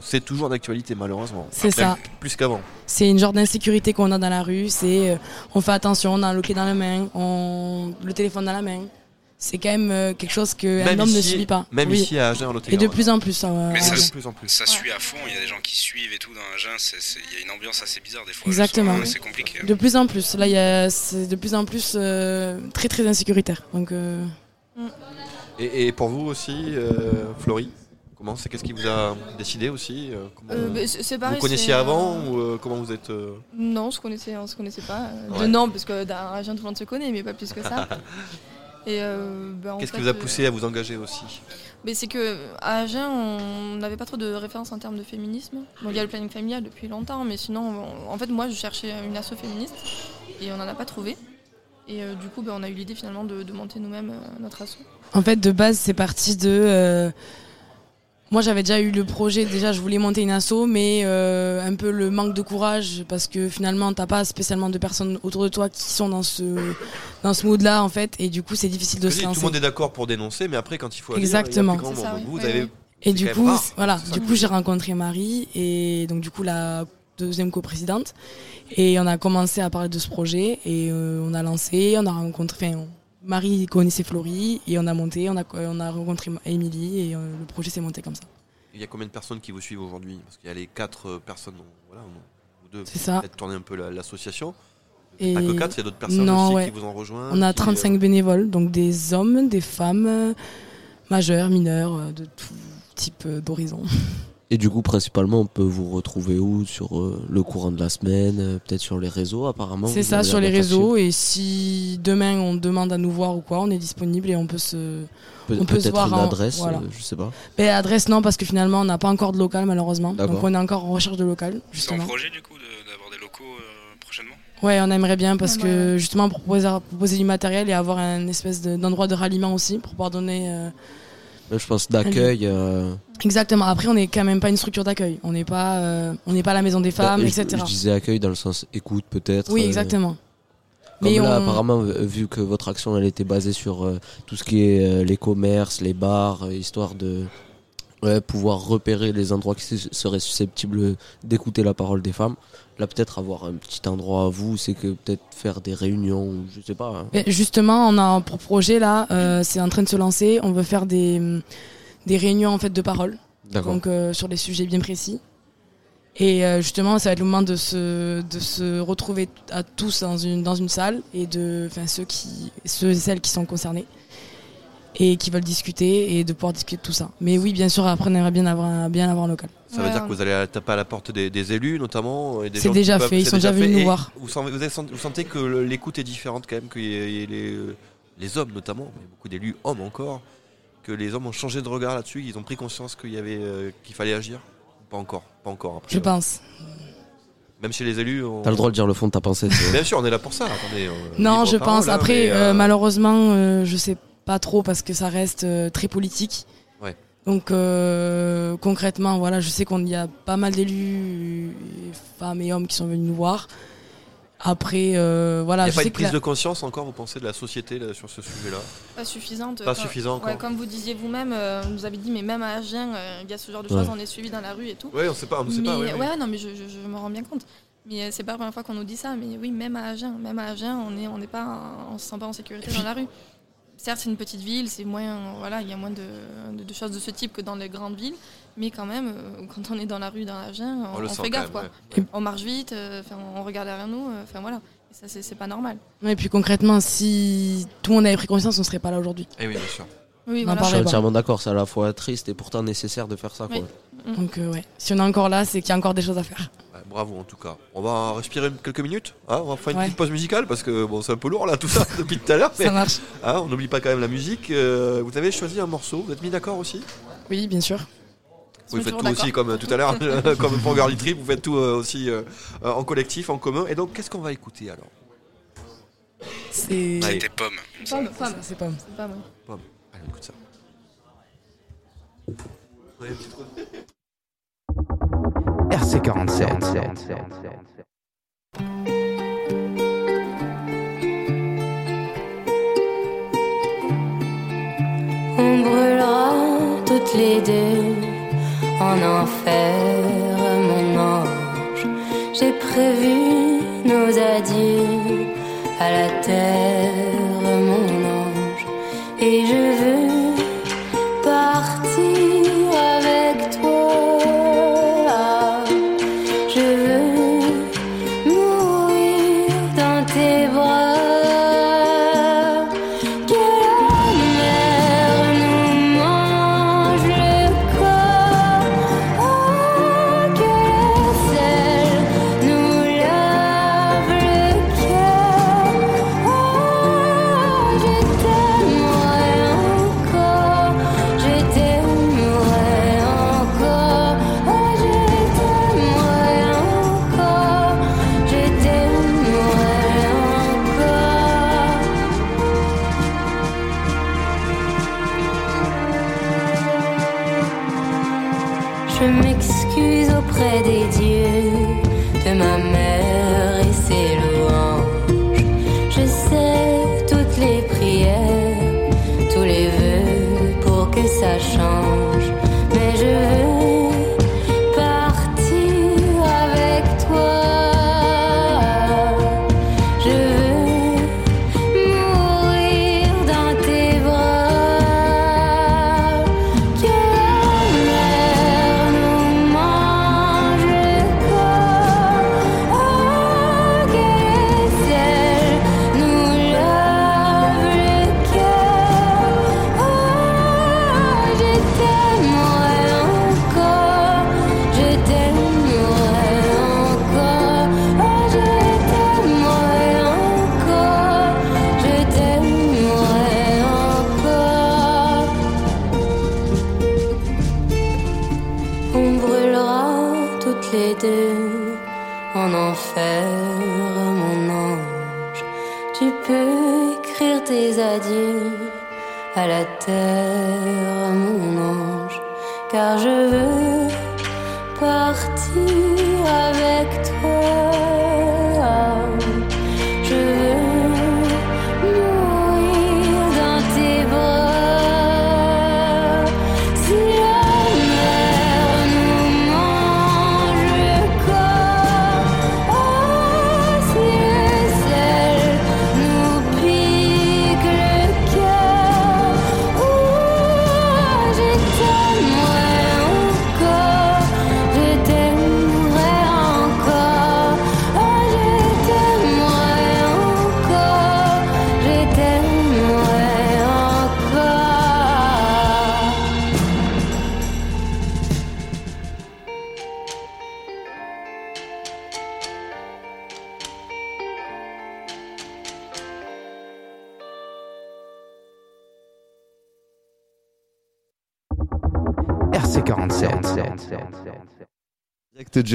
c'est toujours d'actualité malheureusement. C'est ça. Plus qu'avant. C'est une genre d'insécurité qu'on a dans la rue. C'est euh, on fait attention, on a le clé dans la main, on le téléphone dans la main. C'est quand même euh, quelque chose qu'un homme ne subit pas. même Oui. ici à Agen, en Et de Lot-et-Garonne. plus en plus. hein, Mais ça, Agen. plus en plus. ça suit à fond, il y a des gens qui suivent et tout dans Agen, il y a une ambiance assez bizarre des fois. Exactement. C'est compliqué. hein. De plus en plus. Là, il y a- c'est de plus en plus euh, très très insécuritaire. Donc, euh, Et, et pour vous aussi, euh, Florie Comment c'est Qu'est-ce qui vous a décidé aussi comment- Euh, bah, pareil, Vous connaissiez avant euh, ou euh, comment vous êtes euh, Non, on se connaissait, on se connaissait pas. Ouais. De nom, parce que dans Agen, tout le monde se connaît, mais pas plus que ça. Et euh, bah, Qu'est-ce qui vous a euh, poussé à vous engager aussi Mais c'est que à Agen, on n'avait pas trop de références en termes de féminisme. Bon, il y a le planning familial depuis longtemps, mais sinon, on- en fait, moi, je cherchais une asso féministe et on n'en a pas trouvé. Et euh, du coup, ben, on a eu l'idée finalement de, de monter nous-mêmes euh, notre asso. En fait, de base, c'est parti de. euh, Moi, j'avais déjà eu le projet. Déjà, je voulais monter une asso, mais euh, un peu le manque de courage parce que finalement, t'as pas spécialement de personnes autour de toi qui sont dans ce dans ce mood-là, en fait, et du coup, c'est difficile de se dis, Tout lancer. le monde est d'accord pour dénoncer, mais après, quand il faut agir, Exactement. il y a plus grand C'est ça, oui. Vous Ouais, avez. Et C'est du coup, voilà, du coup, j'ai rencontré Marie et donc du coup la deuxième coprésidente et on a commencé à parler de ce projet et euh, on a lancé, on a rencontré, enfin, on- Marie connaissait Florie et on a monté, on a on a rencontré Émilie et euh, le projet s'est monté comme ça. Il y a combien de personnes qui vous suivent aujourd'hui? Parce qu'il y a les quatre euh, personnes, voilà, vous deux, C'est ça. peut-être tourner un peu la- l'association. Et Pas que quatre, il y a d'autres personnes Non, aussi ouais. qui vous ont rejoint. On a qui, euh, 35 bénévoles, donc des hommes, des femmes, majeurs, mineurs, de tout type d'horizon. Et du coup, principalement, on peut vous retrouver où? Sur euh, le courant de la semaine, euh, peut-être sur les réseaux, apparemment C'est ça sur les réseaux et si demain on demande à nous voir ou quoi, on est disponible et on peut se Peut- on peut se peut-être voir une en- adresse, voilà. euh, je sais pas. Mais adresse non parce que finalement on n'a pas encore de local malheureusement. Donc on est encore en recherche de local C'est en justement. projet du coup de- d'avoir des locaux euh, prochainement? Ouais, on aimerait bien parce Ouais, que justement pour proposer, proposer du matériel et avoir un espèce de- d'endroit de ralliement aussi pour pouvoir donner. Euh, je pense d'accueil. euh, Exactement. Après, on n'est quand même pas une structure d'accueil. On n'est pas, euh, on n'est pas la maison des femmes, bah, je- etc. Je, disais accueil dans le sens écoute, peut-être. Oui, exactement. Comme Mais là, on- apparemment, vu que votre action elle était basée sur euh, tout ce qui est les commerces, les bars, histoire de pouvoir repérer les endroits qui seraient susceptibles d'écouter la parole des femmes. Là, peut-être avoir un petit endroit à vous, c'est que peut-être faire des réunions, je sais pas. hein. Justement, on a pour projet là, euh, c'est en train de se lancer. On veut faire des, des réunions en fait de parole, donc euh, sur des sujets bien précis. Et euh, justement, ça va être le moment de se, de se retrouver à tous dans une, dans une salle et de, enfin ceux qui, ceux et celles qui sont concernés et qui veulent discuter et de pouvoir discuter de tout ça. Mais oui, bien sûr, après on aimerait bien avoir un, bien avoir un local. Ça veut dire que vous allez taper à la porte des, des élus notamment et des C'est déjà peuvent- fait, ils sont déjà venus nous voir. Vous, sentez, vous que l'écoute est différente quand même, il y ait les, les hommes notamment, mais beaucoup d'élus hommes encore, que les hommes ont changé de regard là-dessus, ils ont pris conscience qu'il y avait euh, qu'il fallait agir. Pas encore, pas encore. Après, Je euh, pense. Même chez les élus. on- T'as le droit de dire le fond de ta pensée. Bien sûr, on est là pour ça. Attendez, euh, Non, je parole, pense. hein, Après, euh, euh, malheureusement, euh, je sais pas trop parce que ça reste euh, très politique. Ouais. Donc euh, concrètement, voilà, je sais qu'on y a pas mal d'élus, femmes et hommes qui sont venus nous voir. Après, euh, voilà, Il n'y a je pas sais une prise la- de conscience encore, vous pensez, de la société là, sur ce sujet-là? Pas suffisante. Pas Comme- suffisant encore. ouais, comme vous disiez vous-même, euh, vous avez dit, mais même à Agen, euh, il y a ce genre de choses, Ouais. on est suivi dans la rue et tout. Ouais, on sait pas, on sait pas, ouais, ouais. non, mais je, je- je me rends bien compte. Mais euh, c'est pas la première fois qu'on nous dit ça. Mais oui, même à Agen, même à Agen, on est, on n'est pas, on se sent pas en sécurité dans la rue. Certes, c'est une petite ville, c'est moins, voilà, il y a moins de, de- de choses de ce type que dans les grandes villes. Mais quand même, euh, quand on est dans la rue, dans Agen, on, On le on sent fait gaffe, même, quoi. ouais. On marche vite, euh, on regarde derrière nous, euh, enfin voilà. Et ça, c'est pas normal. Et puis concrètement, si tout le monde avait pris conscience, on serait pas là aujourd'hui. Eh oui, bien sûr. Oui, voilà. Je suis entièrement d'accord, c'est à la fois triste et pourtant nécessaire de faire ça. Quoi. Oui. Donc euh, ouais, si on est encore là, c'est qu'il y a encore des choses à faire. Bravo en tout cas. On va respirer quelques minutes. hein, on va faire une Ouais. petite pause musicale parce que bon, c'est un peu lourd là tout ça depuis tout à l'heure. Ça marche. hein, on n'oublie pas quand même la musique. Euh, vous avez choisi un morceau. Vous êtes mis d'accord aussi? Oui, bien sûr. Vous faites tout aussi comme euh, tout à l'heure, comme pour Girly Trip. Vous faites tout euh, aussi euh, en collectif, en commun. Et donc, qu'est-ce qu'on va écouter alors? C'est. C'était pomme. Pomme, pomme. C'est pas moi. Pomme. Allez, on écoute ça. Ouais. RC47. On brûlera toutes les deux en enfer, mon ange. J'ai prévu nos adieux à la terre, mon ange. Et je veux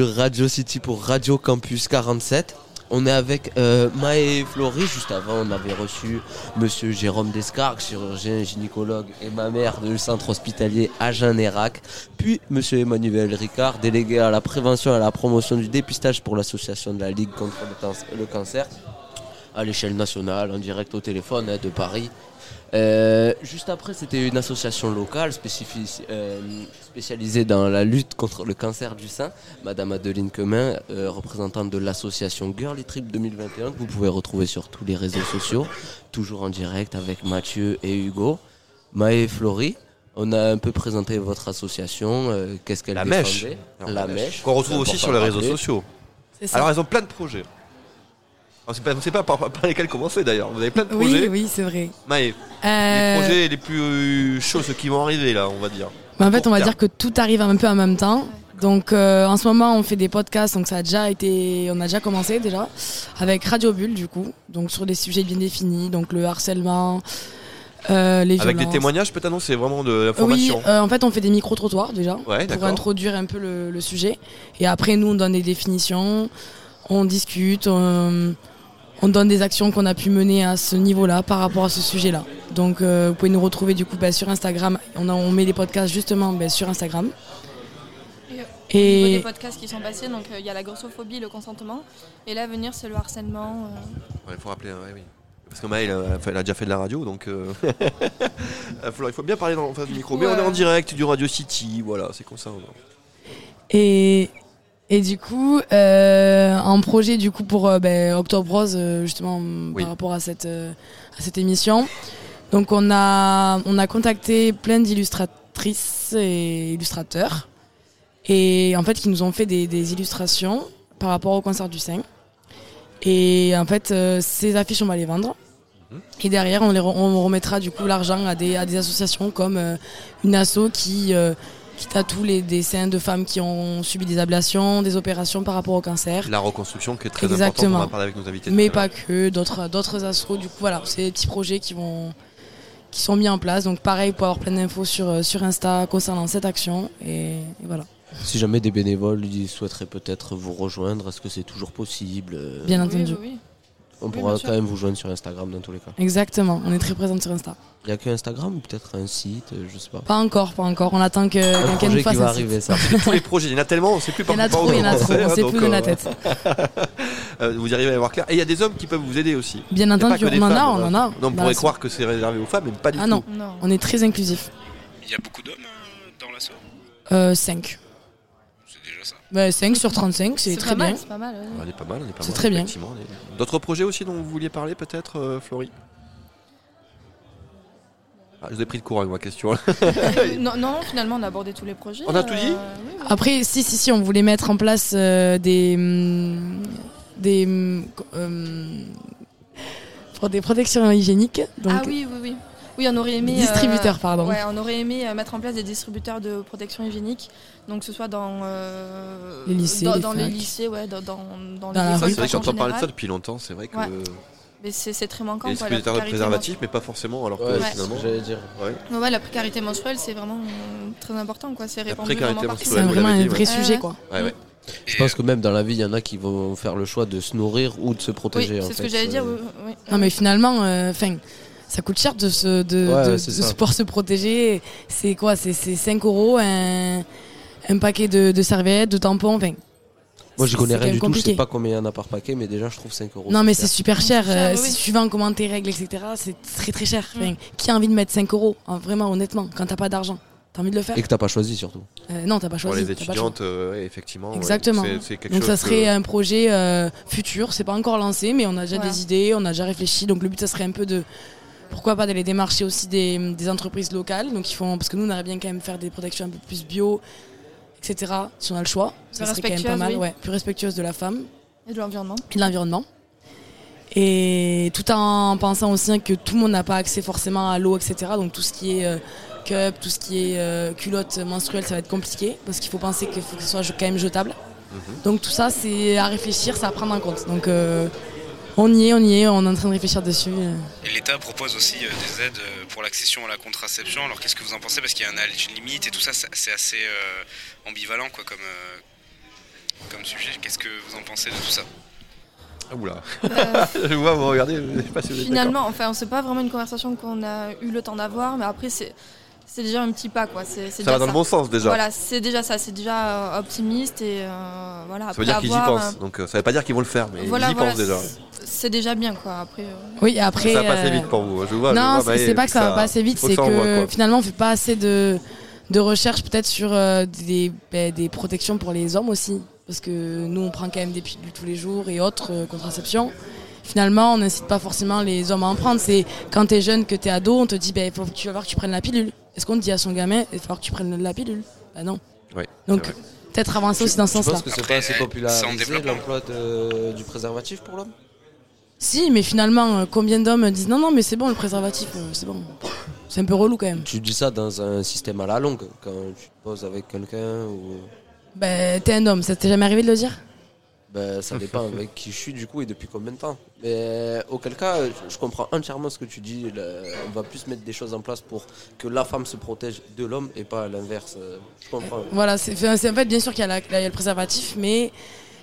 Radio City pour Radio Campus 47. On est avec euh, Maë. Juste avant, on avait reçu Monsieur Jérôme Descargues, chirurgien, gynécologue et ma mère du centre hospitalier Agen-Nérac. Puis Monsieur Emmanuel Ricard, délégué à la prévention et à la promotion du dépistage pour l'association de la Ligue contre le, cancer- le cancer à l'échelle nationale, en direct au téléphone hein, de Paris. Euh, juste après, c'était une association locale spécifi- euh, spécialisée dans la lutte contre le cancer du sein. Madame Adeline Quemin, euh, représentante de l'association Girly Trip 2021, que vous pouvez retrouver sur tous les réseaux sociaux, toujours en direct avec Mathieu et Hugo. Maë et Flory, on a un peu présenté votre association, euh, qu'est-ce qu'elle La mèche. Alors, La mèche. Qu'on retrouve aussi sur les réseaux sociaux. C'est ça. Alors, elles ont plein de projets. Alors, pas, c'est pas par, par lesquels commencer d'ailleurs. Vous avez plein de Oui, projets. oui, c'est vrai. Maë, Euh, les projets les plus euh, chauds, ceux qui vont arriver là, on va dire. Mais en fait, on va dire que tout arrive un peu en même temps. Donc, euh, en ce moment, on fait des podcasts. Donc, ça a déjà été, on a déjà commencé déjà avec Radio Bulle, du coup. Donc, sur des sujets bien définis. Donc, le harcèlement, euh, les Avec des témoignages, peut-être non, c'est vraiment de Oui, l'information. euh, en fait, on fait des micro-trottoirs déjà Ouais, pour introduire un peu le, le sujet. Et après, nous, on donne des définitions, on discute, on, on donne des actions qu'on a pu mener à ce niveau-là par rapport à ce sujet-là. Donc, euh, vous pouvez nous retrouver du coup bah, sur Instagram. On, a- on met des podcasts justement bah, sur Instagram. Et, Au niveau des podcasts qui sont passés, donc euh, il y a la grossophobie, le consentement, et là venir c'est le harcèlement. euh. Ouais, il faut rappeler, ouais, oui. Parce que Maël, euh, elle a déjà fait de la radio, donc euh, il faut- bien parler dans, en face du micro. Mais on est en direct du Radio City, voilà, c'est comme ça. on- Et, et du coup, euh, un projet du coup pour euh, ben, Octobre Rose, euh, justement par rapport à cette, euh, à cette émission, Donc on a, on a contacté plein d'illustratrices et illustrateurs. Et en fait, qui nous ont fait des, des illustrations par rapport au concert du sein. Et en fait, euh, ces affiches, on va les vendre. Et derrière, on, les re- on remettra du coup l'argent à des, à des associations comme euh, une asso qui, euh, qui tatoue les, des seins de femmes qui ont subi des ablations, des opérations par rapport au cancer. La reconstruction qui est très importante, Exactement. on va parler avec nos invités. Mais pas que, d'autres d'autres assos. Du coup, voilà, c'est des petits projets qui vont qui sont mis en place. Donc pareil, pour avoir plein d'infos sur, euh, sur Insta concernant cette action. Et, et voilà. Si jamais des bénévoles souhaiteraient peut-être vous rejoindre, est-ce que c'est toujours possible euh, Bien entendu. On Oui, pourra quand même vous joindre sur Instagram dans tous les cas. Exactement, on est très présente sur Insta. Il n'y a que Instagram ou peut-être un site, euh, je sais pas. Pas encore, pas encore. On attend que Un quelqu'un nous fasse qui va un arriver, site. ça. Tous les projets, il y en a tellement, on sait plus Il y en par a par trop, où il y en a trop, on hein, sait plus de la euh, tête. euh, vous y arrivez à y voir clair. Et il y a des hommes qui peuvent vous aider aussi. Bien Il y a entendu, on en a, on en a. Non, on pourrait la- croire que c'est réservé aux femmes, mais pas du Ah tout. non, on est très inclusif. Il y a beaucoup d'hommes dans l'assaut? Euh, 5. Ça. Bah, 5 sur 35, c'est C'est très pas mal, bien. c'est pas mal, ouais. On est pas mal, on est pas C'est mal, très bien. D'autres projets aussi dont vous vouliez parler peut-être, euh, Florie ah, Je vous ai pris de cours avec ma question. Non, non, finalement, on a abordé tous les projets. On a tout dit euh, oui, oui. Après, si, si, si, on voulait mettre en place euh, des. hum, des. hum, euh, pour des protections hygiéniques. Donc, ah oui, oui, oui. Oui, on aurait aimé. Distributeurs, pardon. Ouais, on aurait aimé euh, mettre en place des distributeurs de protection hygiénique. Donc, que ce soit dans. euh, Les lycées, Dans, les dans les lycées, ouais, dans, dans, dans Dans les rue. C'est vrai que j'entends parler de ça depuis longtemps, c'est vrai que. Ouais. Mais c'est très manquant. A quoi, la de précarité préservatifs, mais pas forcément, alors que Ouais. finalement. J'allais dire. Ouais. menstruelle. Ouais, la précarité menstruelle, c'est vraiment euh, très important. quoi. C'est répandu C'est vraiment un vrai sujet, quoi. Ouais, ouais. Je pense que même dans la vie, il y en a qui vont faire le choix de se nourrir ou de se protéger. Oui, c'est ce fait. que j'allais dire. Euh, oui, oui. Non, mais finalement, euh, 'fin, ça coûte cher de se, de, Ouais, de- c'est de ça. se- pour se protéger. C'est quoi C'est c'est 5 euros, un, un paquet de, de serviettes, de tampons. Enfin, Moi, je connais rien du tout. Je compliqué. sais pas combien il y en a par paquet, mais déjà, je trouve 5 euros. Non, mais c'est super cher. cher, euh, oui, si oui. suivant comment tes règles, etc., c'est très très cher. Enfin, qui a envie de mettre 5 euros hein, Vraiment, honnêtement, quand t'as pas d'argent, t'as envie de le faire? Et que t'as pas choisi surtout. Euh, Non, t'as pas Pour choisi. les t'as pas le choix. étudiantes, euh, ouais, effectivement. ouais, Exactement. donc chose ça serait que- un projet euh, futur. C'est pas encore lancé, mais on a déjà Voilà. des idées, on a déjà réfléchi. Donc le but, ça serait un peu de pourquoi pas d'aller démarcher aussi des, des entreprises locales. Donc ils font parce que nous, on aimerait bien quand même faire des protections un peu plus bio, etc. Si on a le choix, ça serait quand même pas mal. oui. Ouais, plus respectueuse de la femme Et de l'environnement. et de l'environnement. Et tout en pensant aussi que tout le monde n'a pas accès forcément à l'eau, etc. Donc tout ce qui est euh, cup, tout ce qui est euh, culotte menstruelle, ça va être compliqué parce qu'il faut penser qu'il faut que ce soit quand même jetable. Donc tout ça, c'est à réfléchir, c'est à prendre en compte. Donc euh, on y est, on y est, on est en train de réfléchir dessus. euh. Et l'État propose aussi euh, des aides euh, pour l'accession à la contraception. Alors qu'est-ce que vous en pensez? Parce qu'il y a un âge limite et tout ça, c'est c'est assez euh, ambivalent quoi, comme, euh, comme sujet. Qu'est-ce que vous en pensez de tout ça? Ah, oula. Euh, je vois, vous regardez, je sais pas si vous êtes Finalement, enfin, c'est pas vraiment une conversation qu'on a eu le temps d'avoir, mais après, c'est. C'est déjà un petit pas quoi. C'est, Ça va déjà dans le bon sens, déjà. Voilà, c'est déjà ça. C'est déjà euh, optimiste et euh, voilà. Ça Après veut dire qu'ils y pensent. euh, Donc euh, ça veut pas dire qu'ils vont le faire, mais voilà, ils y voilà, pensent déjà. c'est- déjà bien quoi. Après. euh, Oui, après. ça va passer euh, vite pour vous. Je vois, je non, vois, c'est, bah, c'est pas que ça, va pas assez vite, c'est ça que finalement on fait pas assez de, de recherche peut-être sur euh, des, ben, des protections pour les hommes aussi. Parce que nous on prend quand même des pilules tous les jours et autres euh, contraceptions. Finalement, on n'incite pas forcément les hommes à en prendre. C'est quand t'es jeune, que t'es ado, on te dit, ben, faut que tu vas voir que tu prennes la pilule. Est-ce qu'on te dit à son gamin, il va falloir que tu prennes la pilule? Bah non. Ouais, Donc, peut-être avancer aussi dans ce Je sens-là. pense que c'est pas assez popularisé l'emploi du préservatif pour l'homme? Si, mais finalement, euh, combien d'hommes disent non, non, mais c'est bon, le préservatif, euh, c'est bon. C'est un peu relou quand même. Tu dis ça dans un système à la longue, quand tu te poses avec quelqu'un ou. Ben, t'es un homme, ça t'est jamais arrivé de le dire? Ben, ça dépend avec qui je suis du coup et depuis combien de temps. Mais auquel cas, je- comprends entièrement ce que tu dis. on va plus mettre des choses en place pour que la femme se protège de l'homme et pas l'inverse. euh, Je comprends. Voilà, c'est en fait bien sûr qu'il y a le préservatif, mais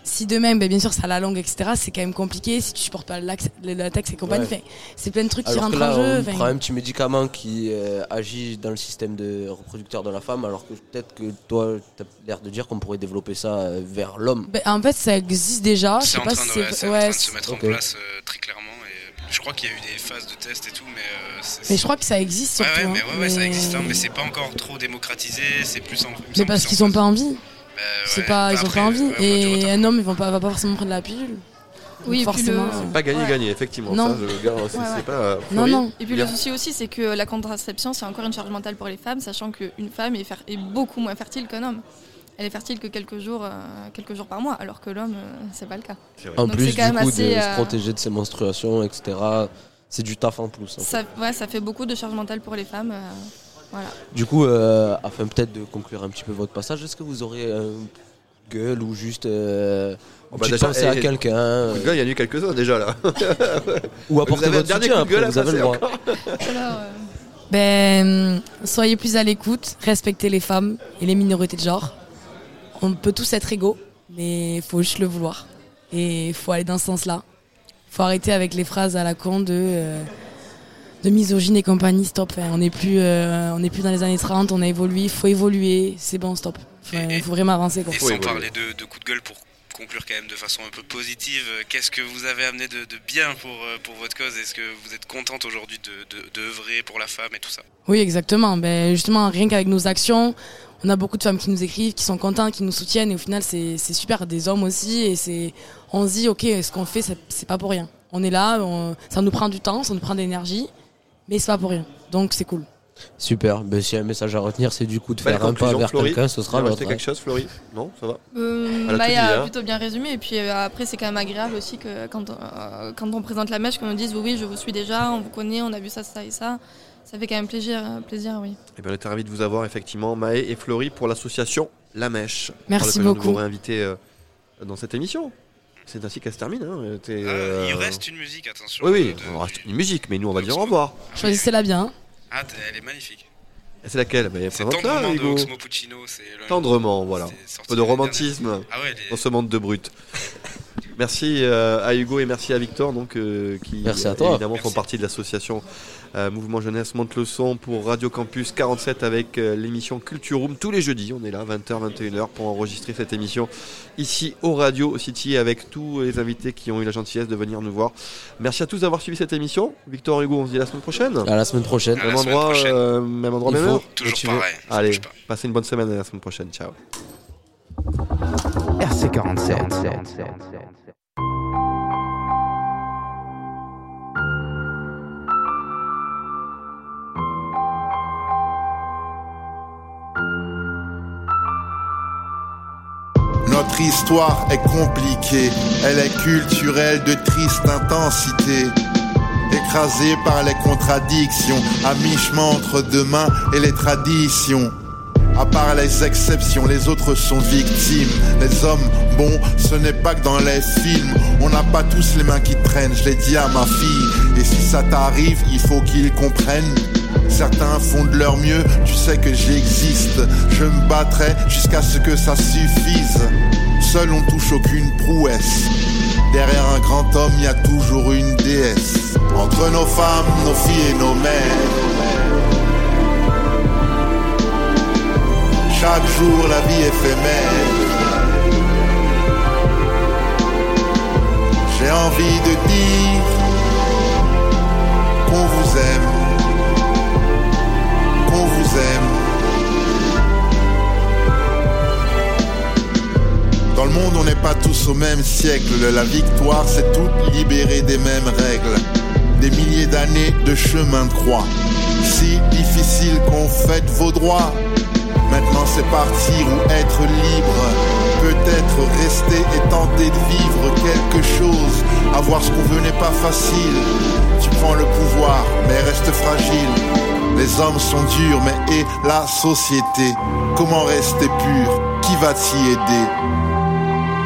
si demain, ben, bien sûr, ça a la langue, etc., c'est quand même compliqué. Si tu supportes pas le latex et compagnie, Ouais. c'est plein de trucs qui Alors que rentrent là, en jeu. on enfin. prend un petit médicament qui euh, agit dans le système de reproducteur de la femme, alors que peut-être que toi, tu as l'air de dire qu'on pourrait développer ça euh, vers l'homme. Ben, en fait, ça existe déjà. Je C'est sais en pas train si de, ouais, en train de se mettre en place euh, très clairement. Et je crois qu'il y a eu des phases de tests et tout, mais euh, Mais je crois que ça existe Ouais, surtout. ouais, mais, hein, ouais, ouais, ça mais- existe, hein, mais c'est pas encore trop démocratisé. C'est plus en. Mais parce qu'ils ont pas envie. Bah, c'est ouais, pas, bah ils ont après, pas envie. ouais, et un homme, il va pas, va pas forcément prendre la pilule. Oui, et forcément. le- C'est pas gagné-gagné, effectivement. Non. Ça, je garde, c'est Ouais, c'est ouais. pas. euh, Non. Et puis Bien. le souci aussi, c'est que la contraception, c'est encore une charge mentale pour les femmes, sachant qu'une femme est, fer- est beaucoup moins fertile qu'un homme. Elle est fertile que quelques jours, euh, quelques jours par mois, alors que l'homme, euh, c'est pas le cas. En Donc plus, c'est du quand même coup, assez, de euh, se protéger de ses menstruations, etc. C'est du taf en plus. en ça, ouais, ça fait beaucoup de charge mentale pour les femmes. Euh, voilà. Du coup, euh, afin peut-être de conclure un petit peu votre passage, est-ce que vous aurez un gueule ou juste euh, Oh, une bah, déjà, pensée à eh, quelqu'un euh, gueule, Il y en a eu quelques-uns déjà là. Ou apporter Vous avez un votre soutien gueule après, à vous avez le droit. Alors, euh, Ben, soyez plus à l'écoute, respectez les femmes et les minorités de genre. On peut tous être égaux, mais il faut juste le vouloir. Et il faut aller dans ce sens-là. Il faut arrêter avec les phrases à la con de, euh, de misogyne et compagnie. Stop, Enfin, on n'est plus, euh, on plus dans les années 30, on a évolué, il faut évoluer, c'est bon, stop. Il faut vraiment avancer. Quoi. Et sans parler de, de coups de gueule pour conclure quand même de façon un peu positive, euh, qu'est-ce que vous avez amené de, de bien pour, euh, pour votre cause? Est-ce que vous êtes contente aujourd'hui de, de, de œuvrer pour la femme et tout ça? Oui, exactement. Ben, justement, rien qu'avec nos actions, on a beaucoup de femmes qui nous écrivent, qui sont contentes, qui nous soutiennent. Et au final, c'est super. Des hommes aussi. Et c'est, on se dit, OK, ce qu'on fait, c'est- c'est pas pour rien. On est là, on- ça nous prend du temps, ça nous prend de l'énergie. Mais c'est pas pour rien. Donc, c'est cool. Super, ben, si un message à retenir, c'est du coup de faire un pas vers quelqu'un, ce sera l'autre. rester quelque chose, Florie Non, ça va Euh, Elle a bah, a dit, hein. plutôt bien résumé. Et puis euh, après, c'est quand même agréable aussi que quand, euh, quand on présente la mèche, qu'on nous dise oui, oui, je vous suis déjà, on vous connaît, on a vu ça, ça et ça. Ça fait quand même plaisir, euh, plaisir oui. Eh bien, on était ravis de vous avoir, effectivement, Maë et Florie, pour l'association La Mèche. Merci On beaucoup. De vous réinviter euh, dans cette émission. C'est ainsi qu'elle se termine. hein. Euh, Il euh, reste une musique, attention. Oui, oui, de- on reste une musique, mais nous, on va dire au revoir. Choisissez-la bien. Ah, elle est magnifique. C'est laquelle? Mais C'est Tendrement de Hugo. Oxmo Puccino. Tendrement, voilà. Un peu de romantisme. Ah ouais, est- dans ce monde de brut. Merci euh, à Hugo et merci à Victor donc, euh, qui Merci à toi. évidemment font partie de l'association euh, Mouvement Jeunesse Monte le Son pour Radio Campus 47 avec euh, l'émission Culture Room tous les jeudis. On est là 20h, 21h pour enregistrer cette émission ici au Radio City avec tous les invités qui ont eu la gentillesse de venir nous voir. Merci à tous d'avoir suivi cette émission. Victor Hugo, on se dit à la semaine prochaine. À la semaine prochaine. Même endroit, prochaine. euh, même endroit, même heure. Toujours pareil. Allez, pas. passez une bonne semaine et à la semaine prochaine. Ciao. RC47. Notre histoire est compliquée, elle est culturelle de triste intensité. Écrasée par les contradictions, à mi-chemin entre demain et les traditions. À part les exceptions, les autres sont victimes. Les hommes, bon, ce n'est pas que dans les films. On n'a pas tous les mains qui traînent, je l'ai dit à ma fille. Et si ça t'arrive, il faut qu'ils comprennent. Certains font de leur mieux, tu sais que j'existe. Je me battrai jusqu'à ce que ça suffise. Seul on touche aucune prouesse. Derrière un grand homme, y a toujours une déesse. Entre nos femmes, nos filles et nos mères. Chaque jour, la vie éphémère. J'ai envie de dire qu'on vous aime, Dans le monde, on n'est pas tous au même siècle. La victoire, c'est toute libérée des mêmes règles. Des milliers d'années de chemin de croix. Si difficile qu'on fête vos droits. Maintenant, c'est partir ou être libre. Peut-être rester et tenter de vivre quelque chose. Avoir ce qu'on veut n'est pas facile. Tu prends le pouvoir, mais reste fragile. Les hommes sont durs, mais et la société? Comment rester pur? Qui va t'y aider?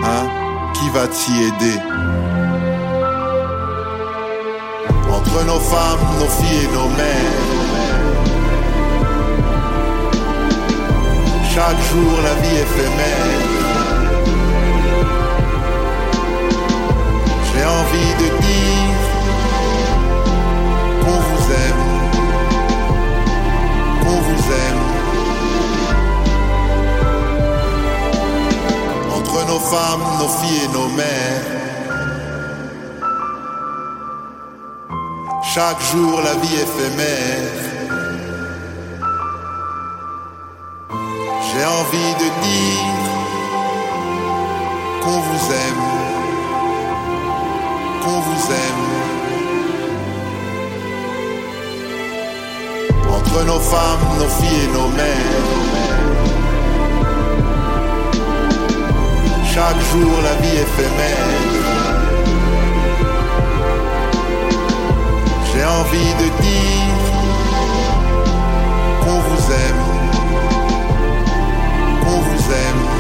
Hein? Qui va t'y aider? Entre nos femmes, nos filles et nos mères. Chaque jour la vie éphémère. J'ai envie de dire qu'on vous aime vous aime. Entre nos femmes, nos filles et nos mères. Chaque jour la vie éphémère. J'ai envie de dire nos femmes, nos filles et nos mères. Chaque jour la vie éphémère. J'ai envie de dire qu'on vous aime, qu'on vous aime.